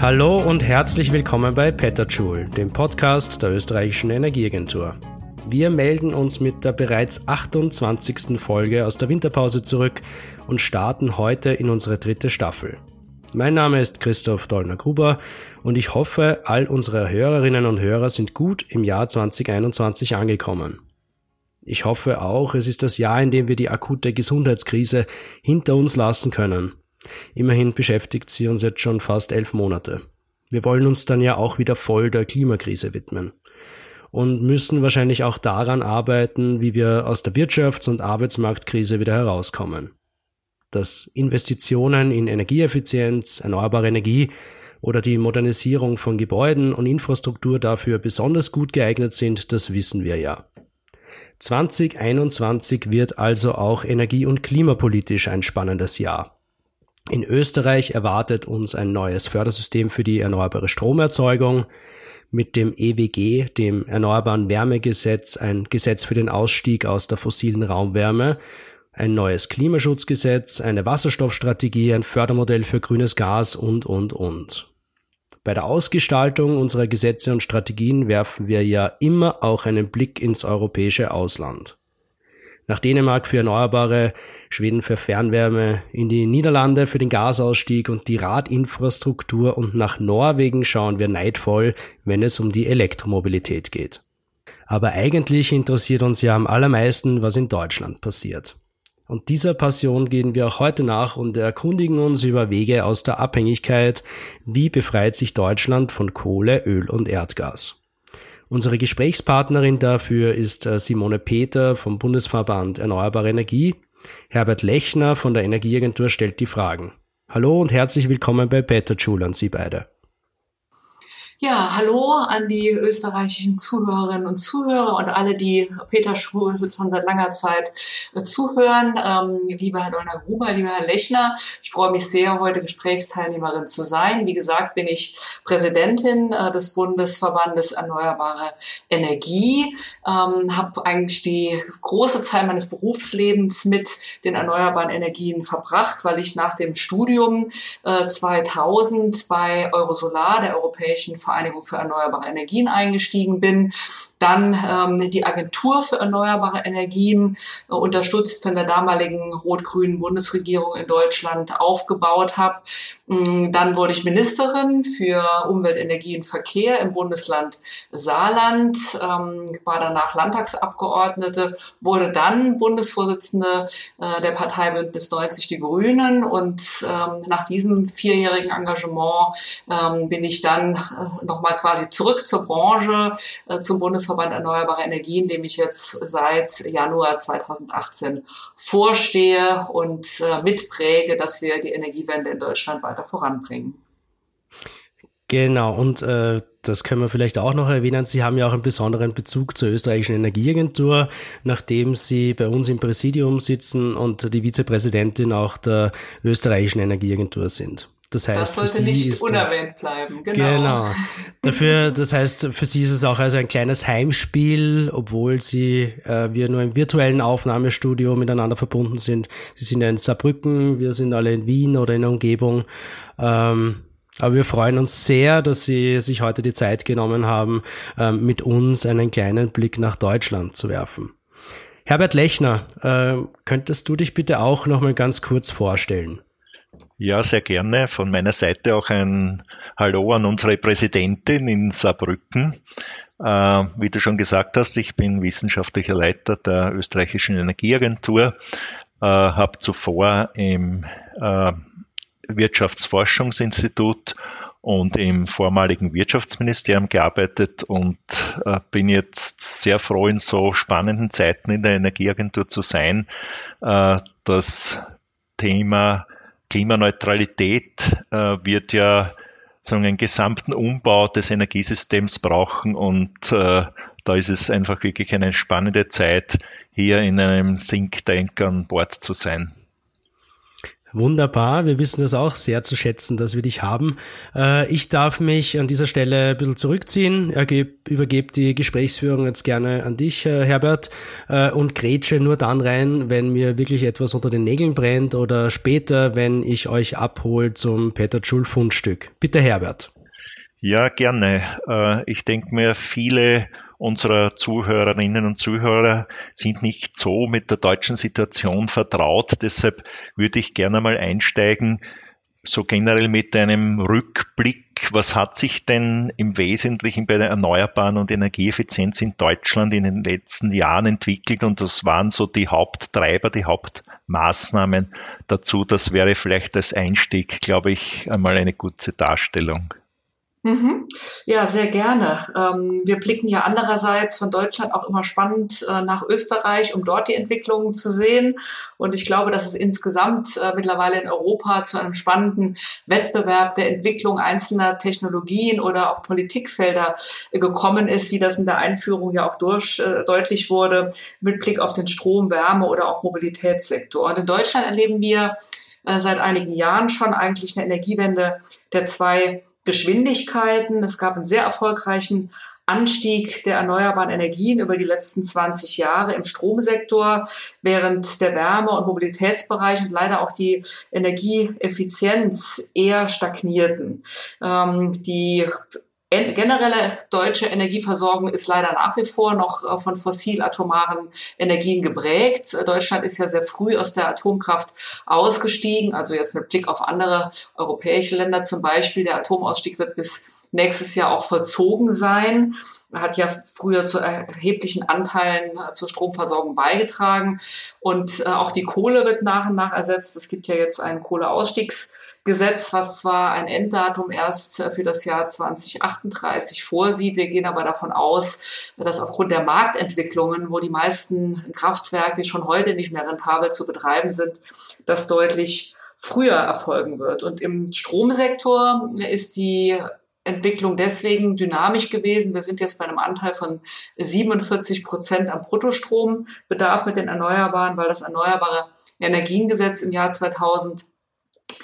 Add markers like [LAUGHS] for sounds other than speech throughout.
Hallo und herzlich willkommen bei Petterjoule, dem Podcast der österreichischen Energieagentur. Wir melden uns mit der bereits 28. Folge aus der Winterpause zurück und starten heute in unsere dritte Staffel. Mein Name ist Christoph Dollner-Gruber und ich hoffe, all unsere Hörerinnen und Hörer sind gut im Jahr 2021 angekommen. Ich hoffe auch, es ist das Jahr, in dem wir die akute Gesundheitskrise hinter uns lassen können Immerhin beschäftigt sie uns jetzt schon fast elf Monate. Wir wollen uns dann ja auch wieder voll der Klimakrise widmen und müssen wahrscheinlich auch daran arbeiten, wie wir aus der Wirtschafts- und Arbeitsmarktkrise wieder herauskommen. Dass Investitionen in Energieeffizienz, erneuerbare Energie oder die Modernisierung von Gebäuden und Infrastruktur dafür besonders gut geeignet sind, das wissen wir ja. 2021 wird also auch energie- und klimapolitisch ein spannendes Jahr. In Österreich erwartet uns ein neues Fördersystem für die erneuerbare Stromerzeugung mit dem EWG, dem Erneuerbaren Wärmegesetz, ein Gesetz für den Ausstieg aus der fossilen Raumwärme, ein neues Klimaschutzgesetz, eine Wasserstoffstrategie, ein Fördermodell für grünes Gas und, und, und. Bei der Ausgestaltung unserer Gesetze und Strategien werfen wir ja immer auch einen Blick ins europäische Ausland. Nach Dänemark für Erneuerbare Schweden für Fernwärme, in die Niederlande für den Gasausstieg und die Radinfrastruktur und nach Norwegen schauen wir neidvoll, wenn es um die Elektromobilität geht. Aber eigentlich interessiert uns ja am allermeisten, was in Deutschland passiert. Und dieser Passion gehen wir auch heute nach und erkundigen uns über Wege aus der Abhängigkeit, wie befreit sich Deutschland von Kohle, Öl und Erdgas. Unsere Gesprächspartnerin dafür ist äh, Simone Peter vom Bundesverband Erneuerbare Energie Herbert Lechner von der Energieagentur stellt die Fragen. Hallo und herzlich willkommen bei Better Joule an Sie beide. Ja, hallo an die österreichischen Zuhörerinnen und Zuhörer und alle, die Peter Schul schon seit langer Zeit äh, zuhören. Ähm, lieber Herr Dollner-Gruber, lieber Herr Lechner, ich freue mich sehr, heute Gesprächsteilnehmerin zu sein. Wie gesagt, bin ich Präsidentin äh, des Bundesverbandes Erneuerbare Energie, ähm, habe eigentlich die große Zeit meines Berufslebens mit den erneuerbaren Energien verbracht, weil ich nach dem Studium äh, 2000 bei Eurosolar, der Europäischen Vereinigung für erneuerbare Energien eingestiegen bin, dann ähm, die Agentur für erneuerbare Energien äh, unterstützt von der damaligen rot-grünen Bundesregierung in Deutschland aufgebaut habe. Mm, dann wurde ich Ministerin für Umwelt, Energie und Verkehr im Bundesland Saarland, ähm, war danach Landtagsabgeordnete, wurde dann Bundesvorsitzende äh, der Partei Bündnis 90 Die Grünen und ähm, nach diesem vierjährigen Engagement ähm, bin ich dann äh, nochmal quasi zurück zur Branche, äh, zum Bundesverband Erneuerbare Energien, dem ich jetzt seit Januar 2018 vorstehe und äh, mitpräge, dass wir die Energiewende in Deutschland weiter voranbringen. Genau, und äh, das können wir vielleicht auch noch erwähnen. Sie haben ja auch einen besonderen Bezug zur österreichischen Energieagentur, nachdem Sie bei uns im Präsidium sitzen und die Vizepräsidentin auch der österreichischen Energieagentur sind. Das heißt, das sollte nicht unerwähnt das, bleiben. Genau. genau. Dafür, das heißt, für Sie ist es auch also ein kleines Heimspiel, obwohl Sie äh, wir nur im virtuellen Aufnahmestudio miteinander verbunden sind. Sie sind ja in Saarbrücken, wir sind alle in Wien oder in der Umgebung. Ähm, aber wir freuen uns sehr, dass Sie sich heute die Zeit genommen haben, ähm, mit uns einen kleinen Blick nach Deutschland zu werfen. Herbert Lechner, äh, könntest du dich bitte auch noch mal ganz kurz vorstellen? Ja, sehr gerne. Von meiner Seite auch ein Hallo an unsere Präsidentin in Saarbrücken. Äh, wie du schon gesagt hast, ich bin wissenschaftlicher Leiter der österreichischen Energieagentur, äh, habe zuvor im äh, Wirtschaftsforschungsinstitut und im vormaligen Wirtschaftsministerium gearbeitet und bin jetzt sehr froh, in so spannenden Zeiten in der Energieagentur zu sein. Das Thema Klimaneutralität äh, wird ja sagen, einen gesamten Umbau des Energiesystems brauchen und äh, da ist es einfach wirklich eine spannende Zeit, hier in einem Think Tank an Bord zu sein. Wunderbar, wir wissen das auch sehr zu schätzen, dass wir dich haben. Äh, ich darf mich an dieser Stelle ein bisschen zurückziehen, übergebe die Gesprächsführung jetzt gerne an dich, äh, Herbert, äh, und grätsche nur dann rein, wenn mir wirklich etwas unter den Nägeln brennt oder später, wenn ich euch abhole zum Peter Schul Fundstück. Bitte Herbert. Ja, gerne. Ich denke mir, viele unserer Zuhörerinnen und Zuhörer sind nicht so mit der deutschen Situation vertraut. Deshalb würde ich gerne mal einsteigen, so generell mit einem Rückblick. Was hat sich denn im Wesentlichen bei der Erneuerbaren und Energieeffizienz in Deutschland in den letzten Jahren entwickelt? Und das waren so die Haupttreiber, die Hauptmaßnahmen dazu. Das wäre vielleicht als Einstieg, glaube ich, einmal eine gute Darstellung. Mhm. Ja, sehr gerne. Ähm, wir blicken ja andererseits von Deutschland auch immer spannend äh, nach Österreich, um dort die Entwicklungen zu sehen. Und ich glaube, dass es insgesamt äh, mittlerweile in Europa zu einem spannenden Wettbewerb der Entwicklung einzelner Technologien oder auch Politikfelder äh, gekommen ist, wie das in der Einführung ja auch durch, deutlich wurde, mit Blick auf den Strom, Wärme oder auch Mobilitätssektor. Und in Deutschland erleben wir seit einigen Jahren schon eigentlich eine Energiewende der zwei Geschwindigkeiten. Es gab einen sehr erfolgreichen Anstieg der erneuerbaren Energien über die letzten 20 Jahre im Stromsektor, während der Wärme- und Mobilitätsbereich und leider auch die Energieeffizienz eher stagnierten. Ähm, die generelle deutsche Energieversorgung ist leider nach wie vor noch äh, von fossil-atomaren Energien geprägt. Deutschland ist ja sehr früh aus der Atomkraft ausgestiegen, also jetzt mit Blick auf andere europäische Länder zum Beispiel. Der Atomausstieg wird bis nächstes Jahr auch vollzogen sein. Hat ja früher zu erheblichen Anteilen äh, zur Stromversorgung beigetragen. Und äh, auch die Kohle wird nach und nach ersetzt. Es gibt ja jetzt einen Kohleausstiegs Gesetz, was zwar ein Enddatum erst für das Jahr 2038 vorsieht. Wir gehen aber davon aus, dass aufgrund der Marktentwicklungen, wo die meisten Kraftwerke schon heute nicht mehr rentabel zu betreiben sind, das deutlich früher erfolgen wird. Und im Stromsektor ist die Entwicklung deswegen dynamisch gewesen. Wir sind jetzt bei einem Anteil von 47 Prozent am Bruttostrombedarf mit den Erneuerbaren, weil das Erneuerbare Energiengesetz im Jahr 2000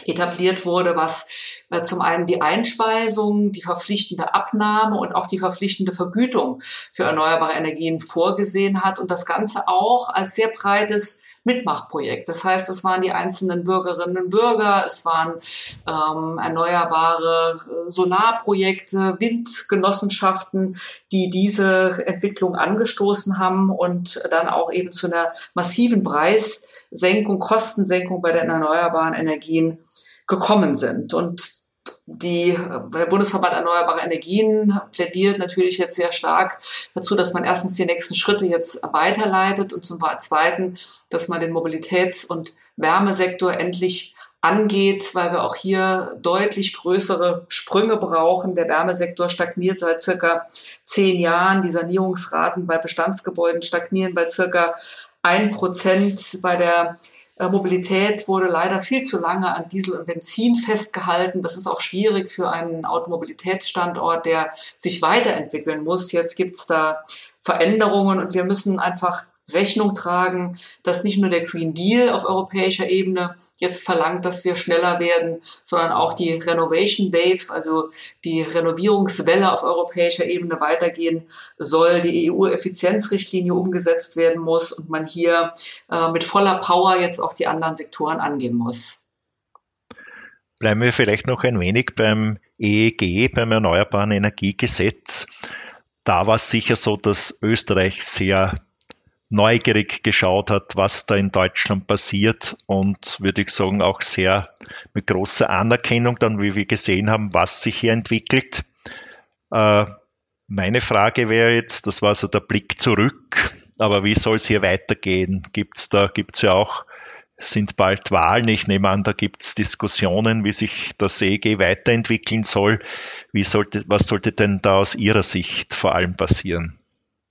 etabliert wurde, was äh, zum einen die Einspeisung, die verpflichtende Abnahme und auch die verpflichtende Vergütung für erneuerbare Energien vorgesehen hat und das Ganze auch als sehr breites Mitmachprojekt. Das heißt, es waren die einzelnen Bürgerinnen und Bürger, es waren ähm, erneuerbare äh, Solarprojekte, Windgenossenschaften, die diese Entwicklung angestoßen haben und dann auch eben zu einer massiven Preissenkung, Kostensenkung bei den erneuerbaren Energien gekommen sind. Und die, der Bundesverband Erneuerbare Energien plädiert natürlich jetzt sehr stark dazu, dass man erstens die nächsten Schritte jetzt weiterleitet und zum Zweiten, dass man den Mobilitäts- und Wärmesektor endlich angeht, weil wir auch hier deutlich größere Sprünge brauchen. Der Wärmesektor stagniert seit circa zehn Jahren. Die Sanierungsraten bei Bestandsgebäuden stagnieren bei circa ein Prozent. Bei der Mobilität wurde leider viel zu lange an Diesel und Benzin festgehalten. Das ist auch schwierig für einen Automobilitätsstandort, der sich weiterentwickeln muss. Jetzt gibt's da Veränderungen und wir müssen einfach Rechnung tragen, dass nicht nur der Green Deal auf europäischer Ebene jetzt verlangt, dass wir schneller werden, sondern auch die Renovation Wave, also die Renovierungswelle auf europäischer Ebene weitergehen soll, die EU-Effizienzrichtlinie umgesetzt werden muss und man hier äh, mit voller Power jetzt auch die anderen Sektoren angehen muss. Bleiben wir vielleicht noch ein wenig beim EEG, beim Erneuerbaren Energiegesetz. Da war es sicher so, dass Österreich sehr neugierig geschaut hat, was da in Deutschland passiert und würde ich sagen auch sehr mit großer Anerkennung dann, wie wir gesehen haben, was sich hier entwickelt. Äh, meine Frage wäre jetzt, das war so der Blick zurück, aber wie soll es hier weitergehen? Gibt's da, gibt's ja auch, sind bald Wahlen, ich nehme an, da gibt's Diskussionen, wie sich das EG weiterentwickeln soll. Wie sollte, was sollte denn da aus Ihrer Sicht vor allem passieren?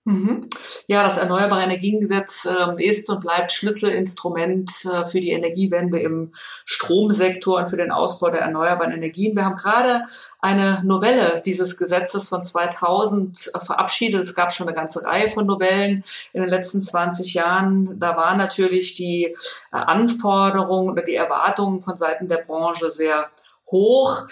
Mhm. Ja, das Erneuerbare Energiengesetz äh, ist und bleibt Schlüsselinstrument äh, für die Energiewende im Stromsektor und für den Ausbau der erneuerbaren Energien. Wir haben gerade eine Novelle dieses Gesetzes von 2000 äh, verabschiedet. Es gab schon eine ganze Reihe von Novellen in den letzten 20 Jahren. Da waren natürlich die äh, Anforderungen oder die Erwartungen von Seiten der Branche sehr hoch.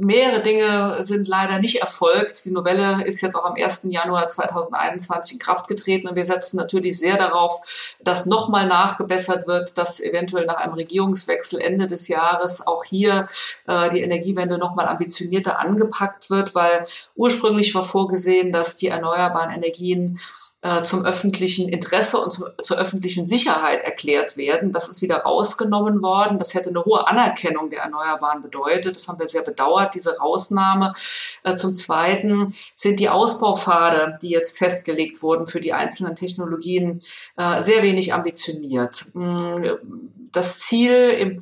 Mehrere Dinge sind leider nicht erfolgt. Die Novelle ist jetzt auch am 1. Januar 2021 in Kraft getreten und wir setzen natürlich sehr darauf, dass nochmal nachgebessert wird, dass eventuell nach einem Regierungswechsel Ende des Jahres auch hier äh, die Energiewende nochmal ambitionierter angepackt wird, weil ursprünglich war vorgesehen, dass die erneuerbaren Energien äh, zum öffentlichen Interesse und zum, zur öffentlichen Sicherheit erklärt werden. Das ist wieder rausgenommen worden. Das hätte eine hohe Anerkennung der Erneuerbaren bedeutet. Das haben wir sehr bedauert, diese Rausnahme. Äh, zum Zweiten sind die Ausbaupfade, die jetzt festgelegt wurden für die einzelnen Technologien, äh, sehr wenig ambitioniert. Mm, das Ziel im,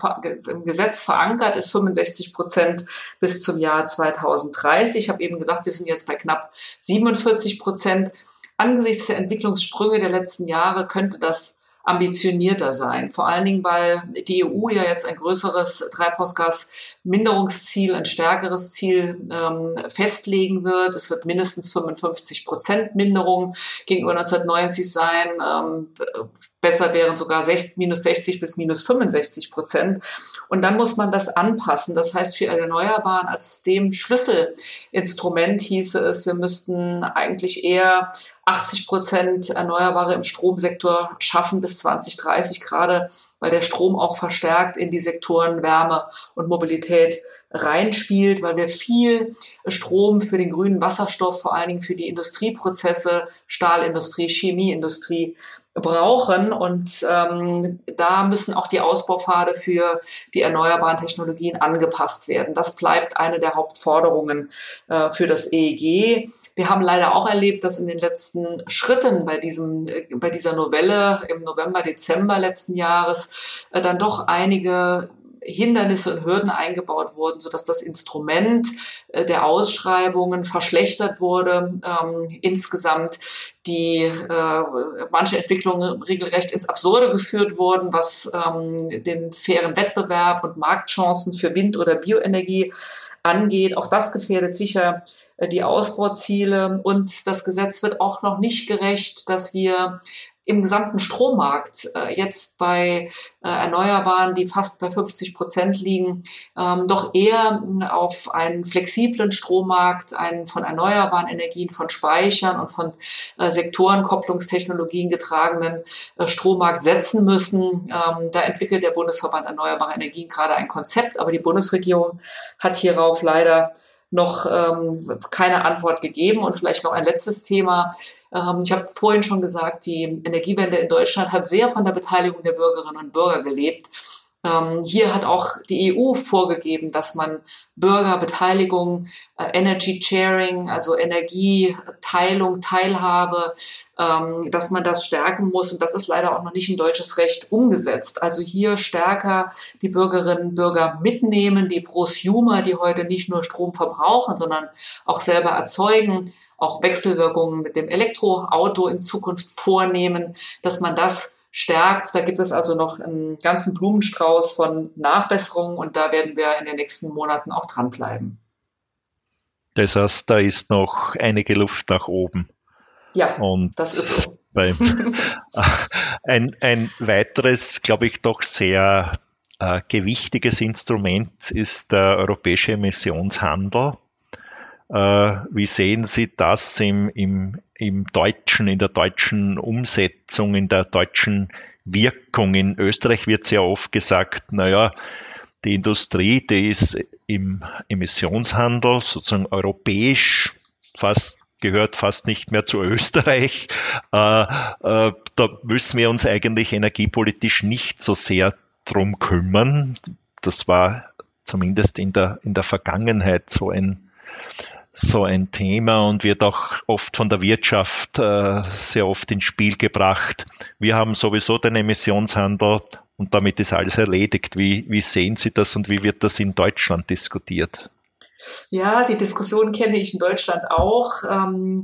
im, Gesetz verankert ist 65 Prozent bis zum Jahr 2030. Ich habe eben gesagt, wir sind jetzt bei knapp 47 Prozent. Angesichts der Entwicklungssprünge der letzten Jahre könnte das ambitionierter sein. Vor allen Dingen, weil die EU ja jetzt ein größeres Treibhausgasminderungsziel, ein stärkeres Ziel ähm, festlegen wird. Es wird mindestens 55 Prozent Minderung gegenüber 1990 sein. Ähm, besser wären sogar 60, minus 60 bis minus 65 Prozent. Und dann muss man das anpassen. Das heißt, für Erneuerbaren als dem Schlüsselinstrument hieße es, wir müssten eigentlich eher 80 Prozent Erneuerbare im Stromsektor schaffen bis 2030, gerade weil der Strom auch verstärkt in die Sektoren Wärme und Mobilität reinspielt, weil wir viel Strom für den grünen Wasserstoff, vor allen Dingen für die Industrieprozesse, Stahlindustrie, Chemieindustrie brauchen. Und ähm, da müssen auch die Ausbaupfade für die erneuerbaren Technologien angepasst werden. Das bleibt eine der Hauptforderungen äh, für das EEG. Wir haben leider auch erlebt, dass in den letzten Schritten bei diesem, äh, bei dieser Novelle im November, Dezember letzten Jahres äh, dann doch einige Hindernisse und Hürden eingebaut wurden, sodass das Instrument äh, der Ausschreibungen verschlechtert wurde. Ähm, insgesamt die äh, manche Entwicklungen regelrecht ins Absurde geführt wurden, was ähm, den fairen Wettbewerb und Marktchancen für Wind- oder Bioenergie angeht. Auch das gefährdet sicher äh, die Ausbauziele und das Gesetz wird auch noch nicht gerecht, dass wir im gesamten Strommarkt äh, jetzt bei äh, Erneuerbaren, die fast bei 50 Prozent liegen, ähm, doch eher auf einen flexiblen Strommarkt, einen von erneuerbaren Energien, von Speichern und von äh, Sektorenkopplungstechnologien getragenen äh, Strommarkt setzen müssen. Ähm, da entwickelt der Bundesverband Erneuerbare Energien gerade ein Konzept, aber die Bundesregierung hat hierauf leider noch ähm, keine Antwort gegeben. Und vielleicht noch ein letztes Thema. Ähm, ich habe vorhin schon gesagt, die Energiewende in Deutschland hat sehr von der Beteiligung der Bürgerinnen und Bürger gelebt. Ähm, hier hat auch die EU vorgegeben, dass man Bürgerbeteiligung, äh, Energy Sharing, also Energieteilung, Teilhabe, ähm, dass man das stärken muss. Und das ist leider auch noch nicht in deutsches Recht umgesetzt. Also hier stärker die Bürgerinnen und Bürger mitnehmen, die Prosumer, die heute nicht nur Strom verbrauchen, sondern auch selber erzeugen, auch Wechselwirkungen mit dem Elektroauto in Zukunft vornehmen, dass man das stärkt. Da gibt es also noch einen ganzen Blumenstrauß von Nachbesserungen und da werden wir in den nächsten Monaten auch dranbleiben. Das heißt, da ist noch einige Luft nach oben. Ja, und das ist so. Beim, [LAUGHS] [LAUGHS] ein, ein weiteres, glaube ich, doch sehr äh, gewichtiges Instrument ist der europäische Emissionshandel. Äh, wie sehen Sie das im, im, im deutschen, in der deutschen Umsetzung, in der deutschen Wirkung? In Österreich wird sehr oft gesagt, naja, die Industrie, die ist im Emissionshandel sozusagen europäisch fast gehört fast nicht mehr zu Österreich. Äh, äh, da müssen wir uns eigentlich energiepolitisch nicht so sehr drum kümmern. Das war zumindest in der, in der Vergangenheit so ein, so ein Thema und wird auch oft von der Wirtschaft äh, sehr oft ins Spiel gebracht. Wir haben sowieso den Emissionshandel und damit ist alles erledigt. Wie, wie sehen Sie das und wie wird das in Deutschland diskutiert? Ja, die Diskussion kenne ich in Deutschland auch. Ähm,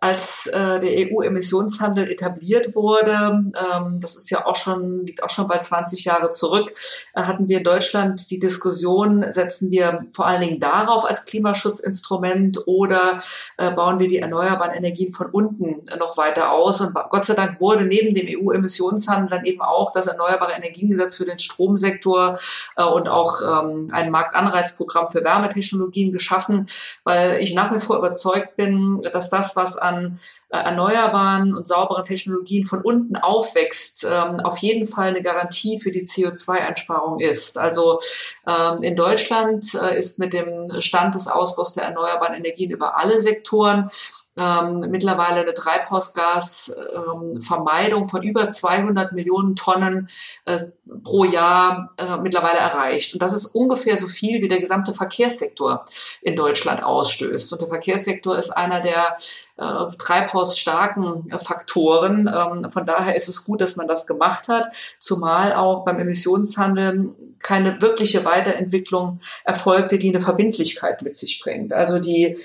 als äh, der EU-Emissionshandel etabliert wurde, ähm, das ist ja auch schon, liegt auch schon bei 20 Jahre zurück, äh, hatten wir in Deutschland die Diskussion, setzen wir vor allen Dingen darauf als Klimaschutzinstrument oder äh, bauen wir die erneuerbaren Energien von unten noch weiter aus? Und Gott sei Dank wurde neben dem EU-Emissionshandel dann eben auch das Erneuerbare Energiengesetz für den Stromsektor äh, und auch ähm, ein Marktanreizprogramm für Wärmetechnologien geschaffen, weil ich nach wie vor überzeugt bin, dass das, was an äh, erneuerbaren und sauberen Technologien von unten aufwächst, ähm, auf jeden Fall eine Garantie für die CO2-Einsparung ist. Also ähm, in Deutschland äh, ist mit dem Stand des Ausbaus der erneuerbaren Energien über alle Sektoren ähm, mittlerweile eine Treibhausgasvermeidung ähm, von über 200 Millionen Tonnen äh, pro Jahr äh, mittlerweile erreicht. Und das ist ungefähr so viel, wie der gesamte Verkehrssektor in Deutschland ausstößt. Und der Verkehrssektor ist einer der äh, treibhausstarken Faktoren. Ähm, von daher ist es gut, dass man das gemacht hat, zumal auch beim Emissionshandel keine wirkliche Weiterentwicklung erfolgte, die eine Verbindlichkeit mit sich bringt. Also die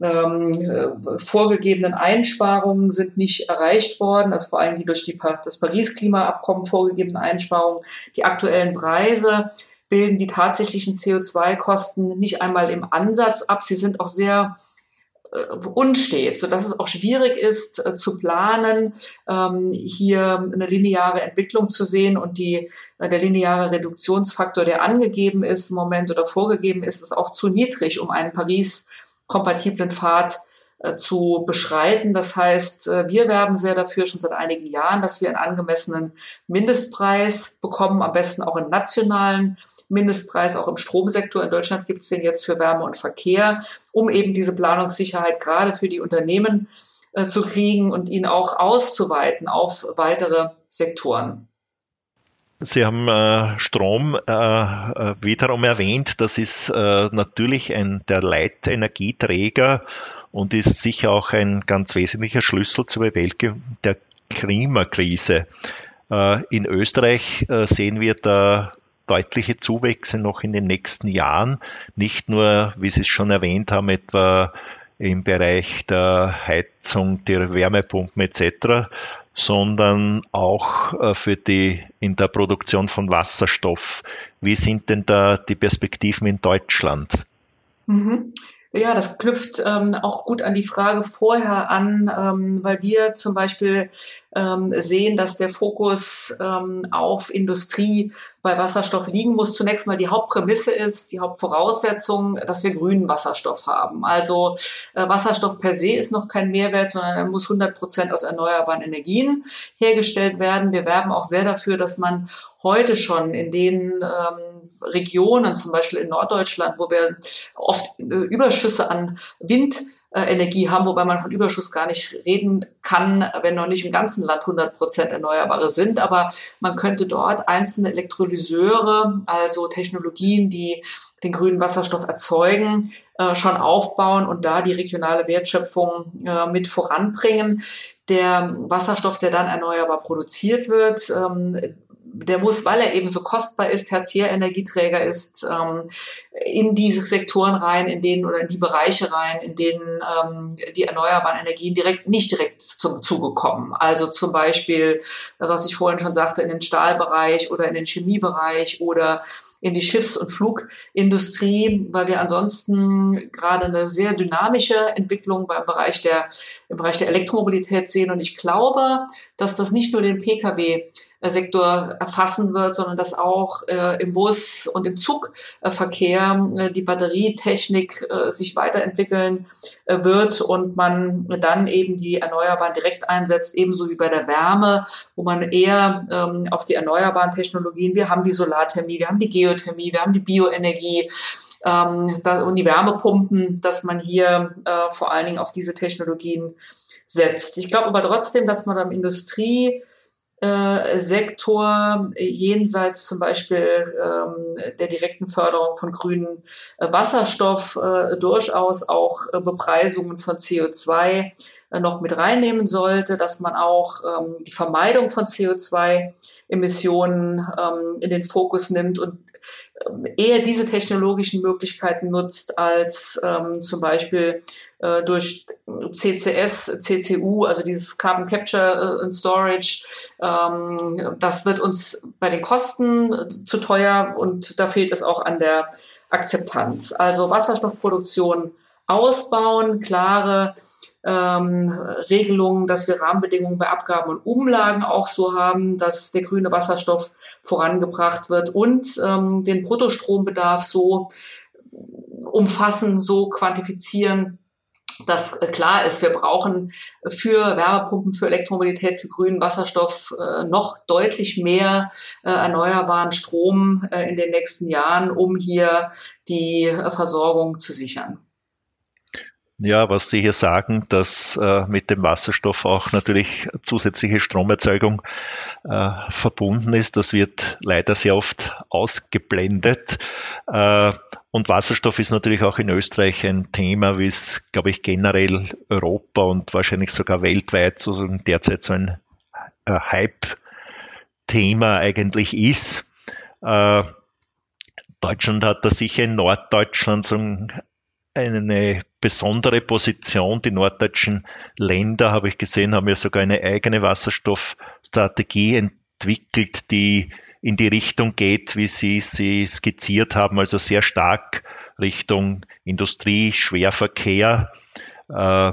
ähm, äh, vorgegebenen Einsparungen sind nicht erreicht worden, also vor allem die durch die, das Paris-Klimaabkommen vorgegebenen Einsparungen. Die aktuellen Preise bilden die tatsächlichen CO2-Kosten nicht einmal im Ansatz ab. Sie sind auch sehr äh, unstet, so dass es auch schwierig ist äh, zu planen, ähm, hier eine lineare Entwicklung zu sehen und die äh, der lineare Reduktionsfaktor, der angegeben ist im Moment oder vorgegeben ist, ist auch zu niedrig, um einen Paris kompatiblen Pfad äh, zu beschreiten. Das heißt, äh, wir werben sehr dafür schon seit einigen Jahren, dass wir einen angemessenen Mindestpreis bekommen, am besten auch einen nationalen Mindestpreis, auch im Stromsektor. In Deutschland gibt es den jetzt für Wärme und Verkehr, um eben diese Planungssicherheit gerade für die Unternehmen äh, zu kriegen und ihn auch auszuweiten auf weitere Sektoren. Sie haben äh, Strom äh, äh, wiederum erwähnt. Das ist äh, natürlich ein der Leitenergieträger und ist sicher auch ein ganz wesentlicher Schlüssel zur Bewältigung der Klimakrise. Äh, in Österreich äh, sehen wir da deutliche Zuwächse noch in den nächsten Jahren. Nicht nur, wie Sie es schon erwähnt haben, etwa im Bereich der Heizung, der Wärmepumpen etc., sondern auch äh, für die in der Produktion von Wasserstoff. Wie sind denn da die Perspektiven in Deutschland? Mhm. Ja, das knüpft ähm, auch gut an die Frage vorher an, ähm, weil wir zum Beispiel ähm, sehen, dass der Fokus ähm, auf Industrie bei Wasserstoff liegen muss. Zunächst mal die Hauptprämisse ist, die Hauptvoraussetzung, dass wir grünen Wasserstoff haben. Also äh, Wasserstoff per se ist noch kein Mehrwert, sondern er muss 100 Prozent aus erneuerbaren Energien hergestellt werden. Wir werben auch sehr dafür, dass man heute schon in den ähm, Regionen, zum Beispiel in Norddeutschland, wo wir oft äh, Überschüsse an Wind Energie haben, wobei man von Überschuss gar nicht reden kann, wenn noch nicht im ganzen Land 100 Prozent Erneuerbare sind. Aber man könnte dort einzelne Elektrolyseure, also Technologien, die den grünen Wasserstoff erzeugen, äh, schon aufbauen und da die regionale Wertschöpfung äh, mit voranbringen. Der Wasserstoff, der dann erneuerbar produziert wird, ähm, der muss, weil er eben so kostbar ist, Tertiärenergieträger ist, ähm, in diese Sektoren rein, in denen oder in die Bereiche rein, in denen ähm, die erneuerbaren Energien direkt nicht direkt zum Zuge kommen. Also zum Beispiel, was ich vorhin schon sagte, in den Stahlbereich oder in den Chemiebereich oder in die Schiffs- und Flugindustrie, weil wir ansonsten gerade eine sehr dynamische Entwicklung beim Bereich der, im Bereich der Elektromobilität sehen. Und ich glaube, dass das nicht nur den Pkw Sektor erfassen wird, sondern dass auch äh, im Bus- und im Zugverkehr äh, die Batterietechnik äh, sich weiterentwickeln äh, wird und man dann eben die Erneuerbaren direkt einsetzt, ebenso wie bei der Wärme, wo man eher ähm, auf die erneuerbaren Technologien, wir haben die Solarthermie, wir haben die Geothermie, wir haben die Bioenergie, ähm, da, und die Wärmepumpen, dass man hier äh, vor allen Dingen auf diese Technologien setzt. Ich glaube aber trotzdem, dass man am Industrie Sektor äh, jenseits zum Beispiel ähm, der direkten Förderung von grünen äh, Wasserstoff äh, durchaus auch äh, Bepreisungen von CO2 noch mit reinnehmen sollte, dass man auch ähm, die Vermeidung von CO2-Emissionen ähm, in den Fokus nimmt und eher diese technologischen Möglichkeiten nutzt, als ähm, zum Beispiel äh, durch CCS, CCU, also dieses Carbon Capture and Storage. Ähm, das wird uns bei den Kosten zu teuer und da fehlt es auch an der Akzeptanz. Also Wasserstoffproduktion ausbauen, klare ähm, Regelungen, dass wir Rahmenbedingungen bei Abgaben und Umlagen auch so haben, dass der grüne Wasserstoff vorangebracht wird und ähm, den Bruttostrombedarf so umfassen, so quantifizieren, dass äh, klar ist, wir brauchen für Wärmepumpen, für Elektromobilität, für grünen Wasserstoff äh, noch deutlich mehr äh, erneuerbaren Strom äh, in den nächsten Jahren, um hier die äh, Versorgung zu sichern. Ja, was Sie hier sagen, dass äh, mit dem Wasserstoff auch natürlich zusätzliche Stromerzeugung äh, verbunden ist, das wird leider sehr oft ausgeblendet. Äh, und Wasserstoff ist natürlich auch in Österreich ein Thema, wie es, glaube ich, generell Europa und wahrscheinlich sogar weltweit so derzeit so ein äh, Hype-Thema eigentlich ist. Äh, Deutschland hat da sicher in Norddeutschland so eine besondere Position. Die norddeutschen Länder, habe ich gesehen, haben ja sogar eine eigene Wasserstoffstrategie entwickelt, die in die Richtung geht, wie Sie sie skizziert haben, also sehr stark Richtung Industrie, Schwerverkehr, äh,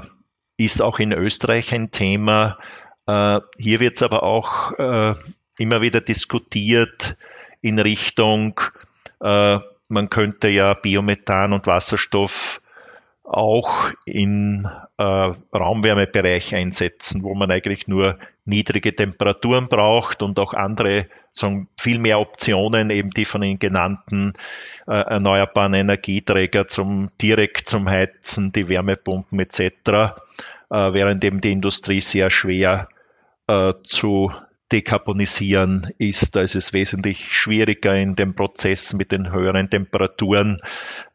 ist auch in Österreich ein Thema. Äh, hier wird es aber auch äh, immer wieder diskutiert in Richtung, äh, man könnte ja Biomethan und Wasserstoff auch in äh, Raumwärmebereich einsetzen, wo man eigentlich nur niedrige Temperaturen braucht und auch andere, sagen, viel mehr Optionen, eben die von Ihnen genannten äh, erneuerbaren Energieträger zum direkt zum Heizen, die Wärmepumpen etc., äh, während eben die Industrie sehr schwer äh, zu dekarbonisieren ist. Da ist es wesentlich schwieriger in dem Prozess mit den höheren Temperaturen.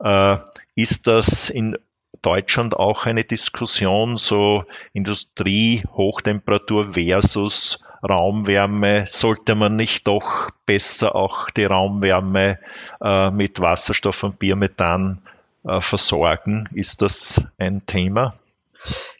Äh, ist das in Deutschland auch eine Diskussion, so Industrie, Hochtemperatur versus Raumwärme. Sollte man nicht doch besser auch die Raumwärme äh, mit Wasserstoff und Biomethan äh, versorgen? Ist das ein Thema?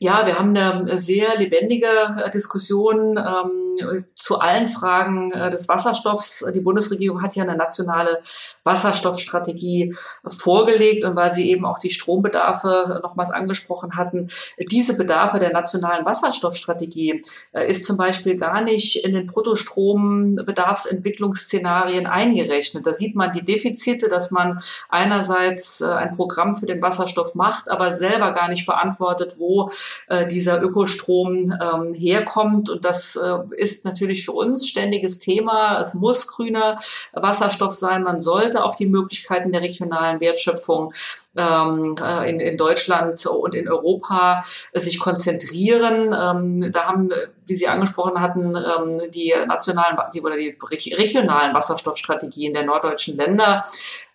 Ja, wir haben eine sehr lebendige äh, Diskussion ähm, zu allen Fragen äh, des Wasserstoffs. Die Bundesregierung hat ja eine nationale Wasserstoffstrategie vorgelegt und weil Sie eben auch die Strombedarfe nochmals angesprochen hatten, diese Bedarfe der nationalen Wasserstoffstrategie äh, ist zum Beispiel gar nicht in den Bruttostrombedarfsentwicklungsszenarien eingerechnet. Da sieht man die Defizite, dass man einerseits äh, ein Programm für den Wasserstoff macht, aber selber gar nicht beantwortet, wo äh, dieser Ökostrom ähm, herkommt. Und das äh, ist natürlich für uns ständiges Thema. Es muss grüner Wasserstoff sein. Man sollte auf die Möglichkeiten der regionalen Wertschöpfung ähm, äh, in, in Deutschland und in Europa sich konzentrieren. Ähm, da haben, wie Sie angesprochen hatten, ähm, die nationalen die, oder die regionalen Wasserstoffstrategien der norddeutschen Länder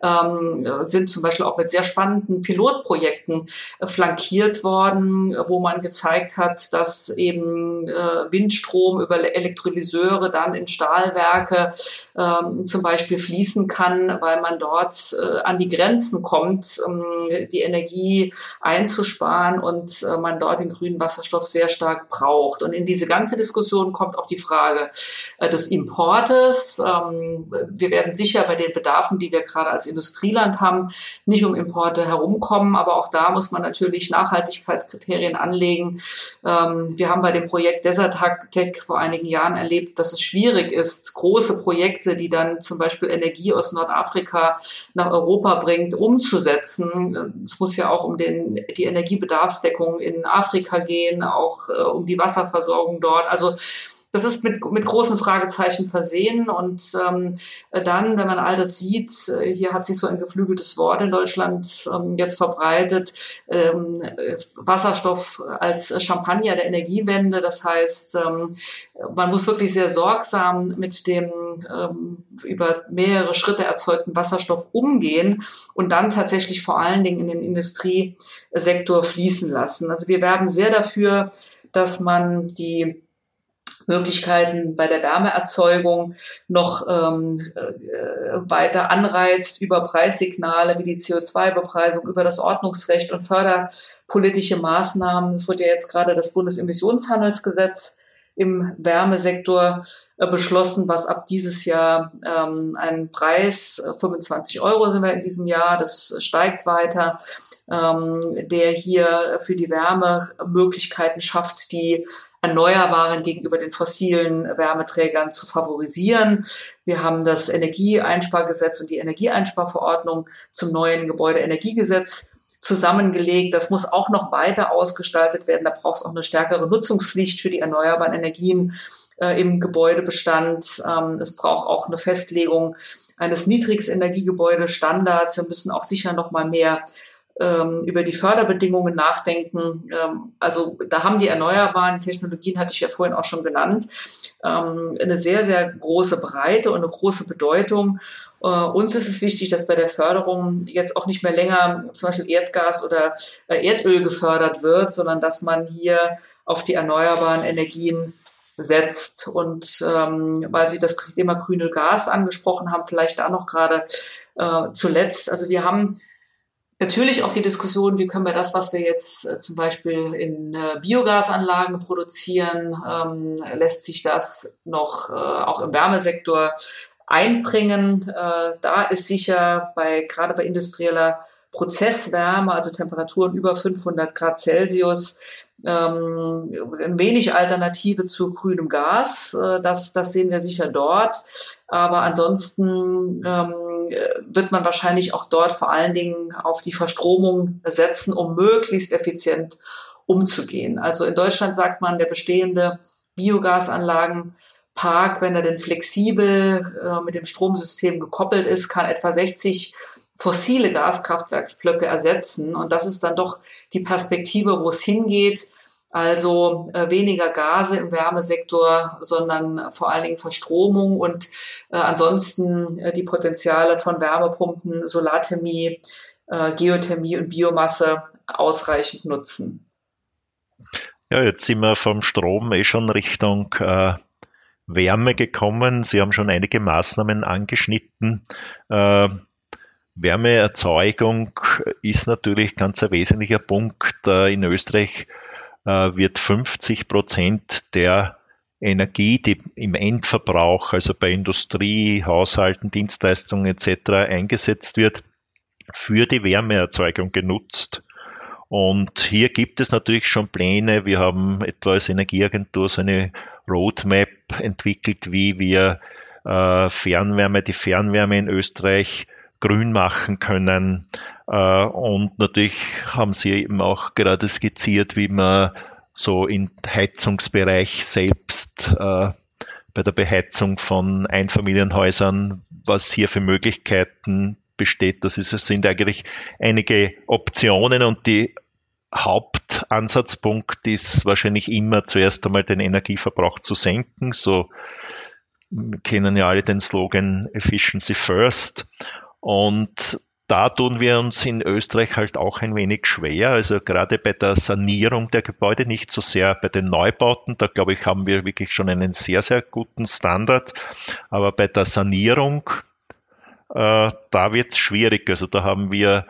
ähm, sind zum Beispiel auch mit sehr spannenden Pilotprojekten äh, flankiert worden, wo man gezeigt hat, dass eben äh, Windstrom über Elektrolyseure dann in Stahlwerke ähm, zum Beispiel fließen kann, weil man dort äh, an die Grenzen kommt, ähm, die Energie einzusparen und äh, man dort den grünen Wasserstoff sehr stark braucht. Und in diese ganze Diskussion kommt auch die Frage äh, des Importes. Ähm, wir werden sicher bei den Bedarfen, die wir gerade als Industrieland haben, nicht um Importe herumkommen, aber auch da muss man natürlich Nachhaltigkeitskriterien anlegen. Ähm, wir haben bei dem Projekt Desert Tech vor einigen Jahren erlebt, dass es schwierig ist, große Projekte, die dann zum Beispiel Energie aus Nordafrika nach Europa bringt, umzusetzen es muss ja auch um den, die Energiebedarfsdeckung in Afrika gehen, auch äh, um die Wasserversorgung dort. Also das ist mit, mit großen Fragezeichen versehen. Und ähm, dann, wenn man all das sieht, äh, hier hat sich so ein geflügeltes Wort in Deutschland ähm, jetzt verbreitet, ähm, Wasserstoff als Champagner der Energiewende. Das heißt, ähm, man muss wirklich sehr sorgsam mit dem ähm, über mehrere Schritte erzeugten Wasserstoff umgehen und dann tatsächlich vor allen Dingen in den Industriesektor fließen lassen. Also wir werben sehr dafür, dass man die Möglichkeiten bei der Wärmeerzeugung noch ähm, äh, weiter anreizt über Preissignale wie die CO2-Bepreisung, über das Ordnungsrecht und förderpolitische Maßnahmen. Es wird ja jetzt gerade das Bundesemissionshandelsgesetz im Wärmesektor äh, beschlossen, was ab dieses Jahr ähm, einen Preis, 25 äh, Euro sind wir in diesem Jahr, das steigt weiter, ähm, der hier für die Wärme Möglichkeiten schafft, die Erneuerbaren gegenüber den fossilen Wärmeträgern zu favorisieren. Wir haben das Energieeinspargesetz und die Energieeinsparverordnung zum neuen Gebäudeenergiegesetz zusammengelegt. Das muss auch noch weiter ausgestaltet werden. Da braucht es auch eine stärkere Nutzungspflicht für die erneuerbaren Energien äh, im Gebäudebestand. Ähm, es braucht auch eine Festlegung eines Niedrigsenergiegebäudestandards. Wir müssen auch sicher noch mal mehr über die Förderbedingungen nachdenken. Ähm, also da haben die erneuerbaren Technologien, hatte ich ja vorhin auch schon genannt, ähm, eine sehr, sehr große Breite und eine große Bedeutung. Äh, uns ist es wichtig, dass bei der Förderung jetzt auch nicht mehr länger zum Beispiel Erdgas oder äh, Erdöl gefördert wird, sondern dass man hier auf die erneuerbaren Energien setzt. Und ähm, weil Sie das Thema grüne Gas angesprochen haben, vielleicht da noch gerade äh, zuletzt. Also wir haben Natürlich auch die Diskussion, wie können wir das, was wir jetzt äh, zum Beispiel in äh, Biogasanlagen produzieren, ähm, lässt sich das noch äh, auch im Wärmesektor einbringen. Äh, da ist sicher bei, gerade bei industrieller Prozesswärme, also Temperaturen über 500 Grad Celsius, ähm, wenig Alternative zu grünem Gas. Äh, das, das sehen wir sicher dort. Aber ansonsten ähm, wird man wahrscheinlich auch dort vor allen Dingen auf die Verstromung setzen, um möglichst effizient umzugehen. Also in Deutschland sagt man, der bestehende Biogasanlagenpark, wenn er denn flexibel äh, mit dem Stromsystem gekoppelt ist, kann etwa 60 fossile Gaskraftwerksblöcke ersetzen. Und das ist dann doch die Perspektive, wo es hingeht. Also äh, weniger Gase im Wärmesektor, sondern vor allen Dingen Verstromung und äh, ansonsten äh, die Potenziale von Wärmepumpen, Solarthermie, äh, Geothermie und Biomasse ausreichend nutzen. Ja, jetzt sind wir vom Strom eh schon Richtung äh, Wärme gekommen. Sie haben schon einige Maßnahmen angeschnitten. Wärmeerzeugung ist natürlich ganz ein wesentlicher Punkt. Äh, in Österreich äh, wird 50 Prozent der Energie, die im Endverbrauch, also bei Industrie, Haushalten, Dienstleistungen etc. eingesetzt wird, für die Wärmeerzeugung genutzt. Und hier gibt es natürlich schon Pläne. Wir haben etwa als Energieagentur so eine Roadmap entwickelt, wie wir äh, Fernwärme, die Fernwärme in Österreich grün machen können. Äh, und natürlich haben Sie eben auch gerade skizziert, wie man so im Heizungsbereich selbst äh, bei der Beheizung von Einfamilienhäusern, was hier für Möglichkeiten besteht. Das ist, sind eigentlich einige Optionen und die Hauptansatzpunkt ist wahrscheinlich immer zuerst einmal den Energieverbrauch zu senken. So kennen ja alle den Slogan Efficiency First. Und da tun wir uns in Österreich halt auch ein wenig schwer. Also gerade bei der Sanierung der Gebäude, nicht so sehr bei den Neubauten. Da glaube ich, haben wir wirklich schon einen sehr, sehr guten Standard. Aber bei der Sanierung, äh, da wird es schwierig. Also da haben wir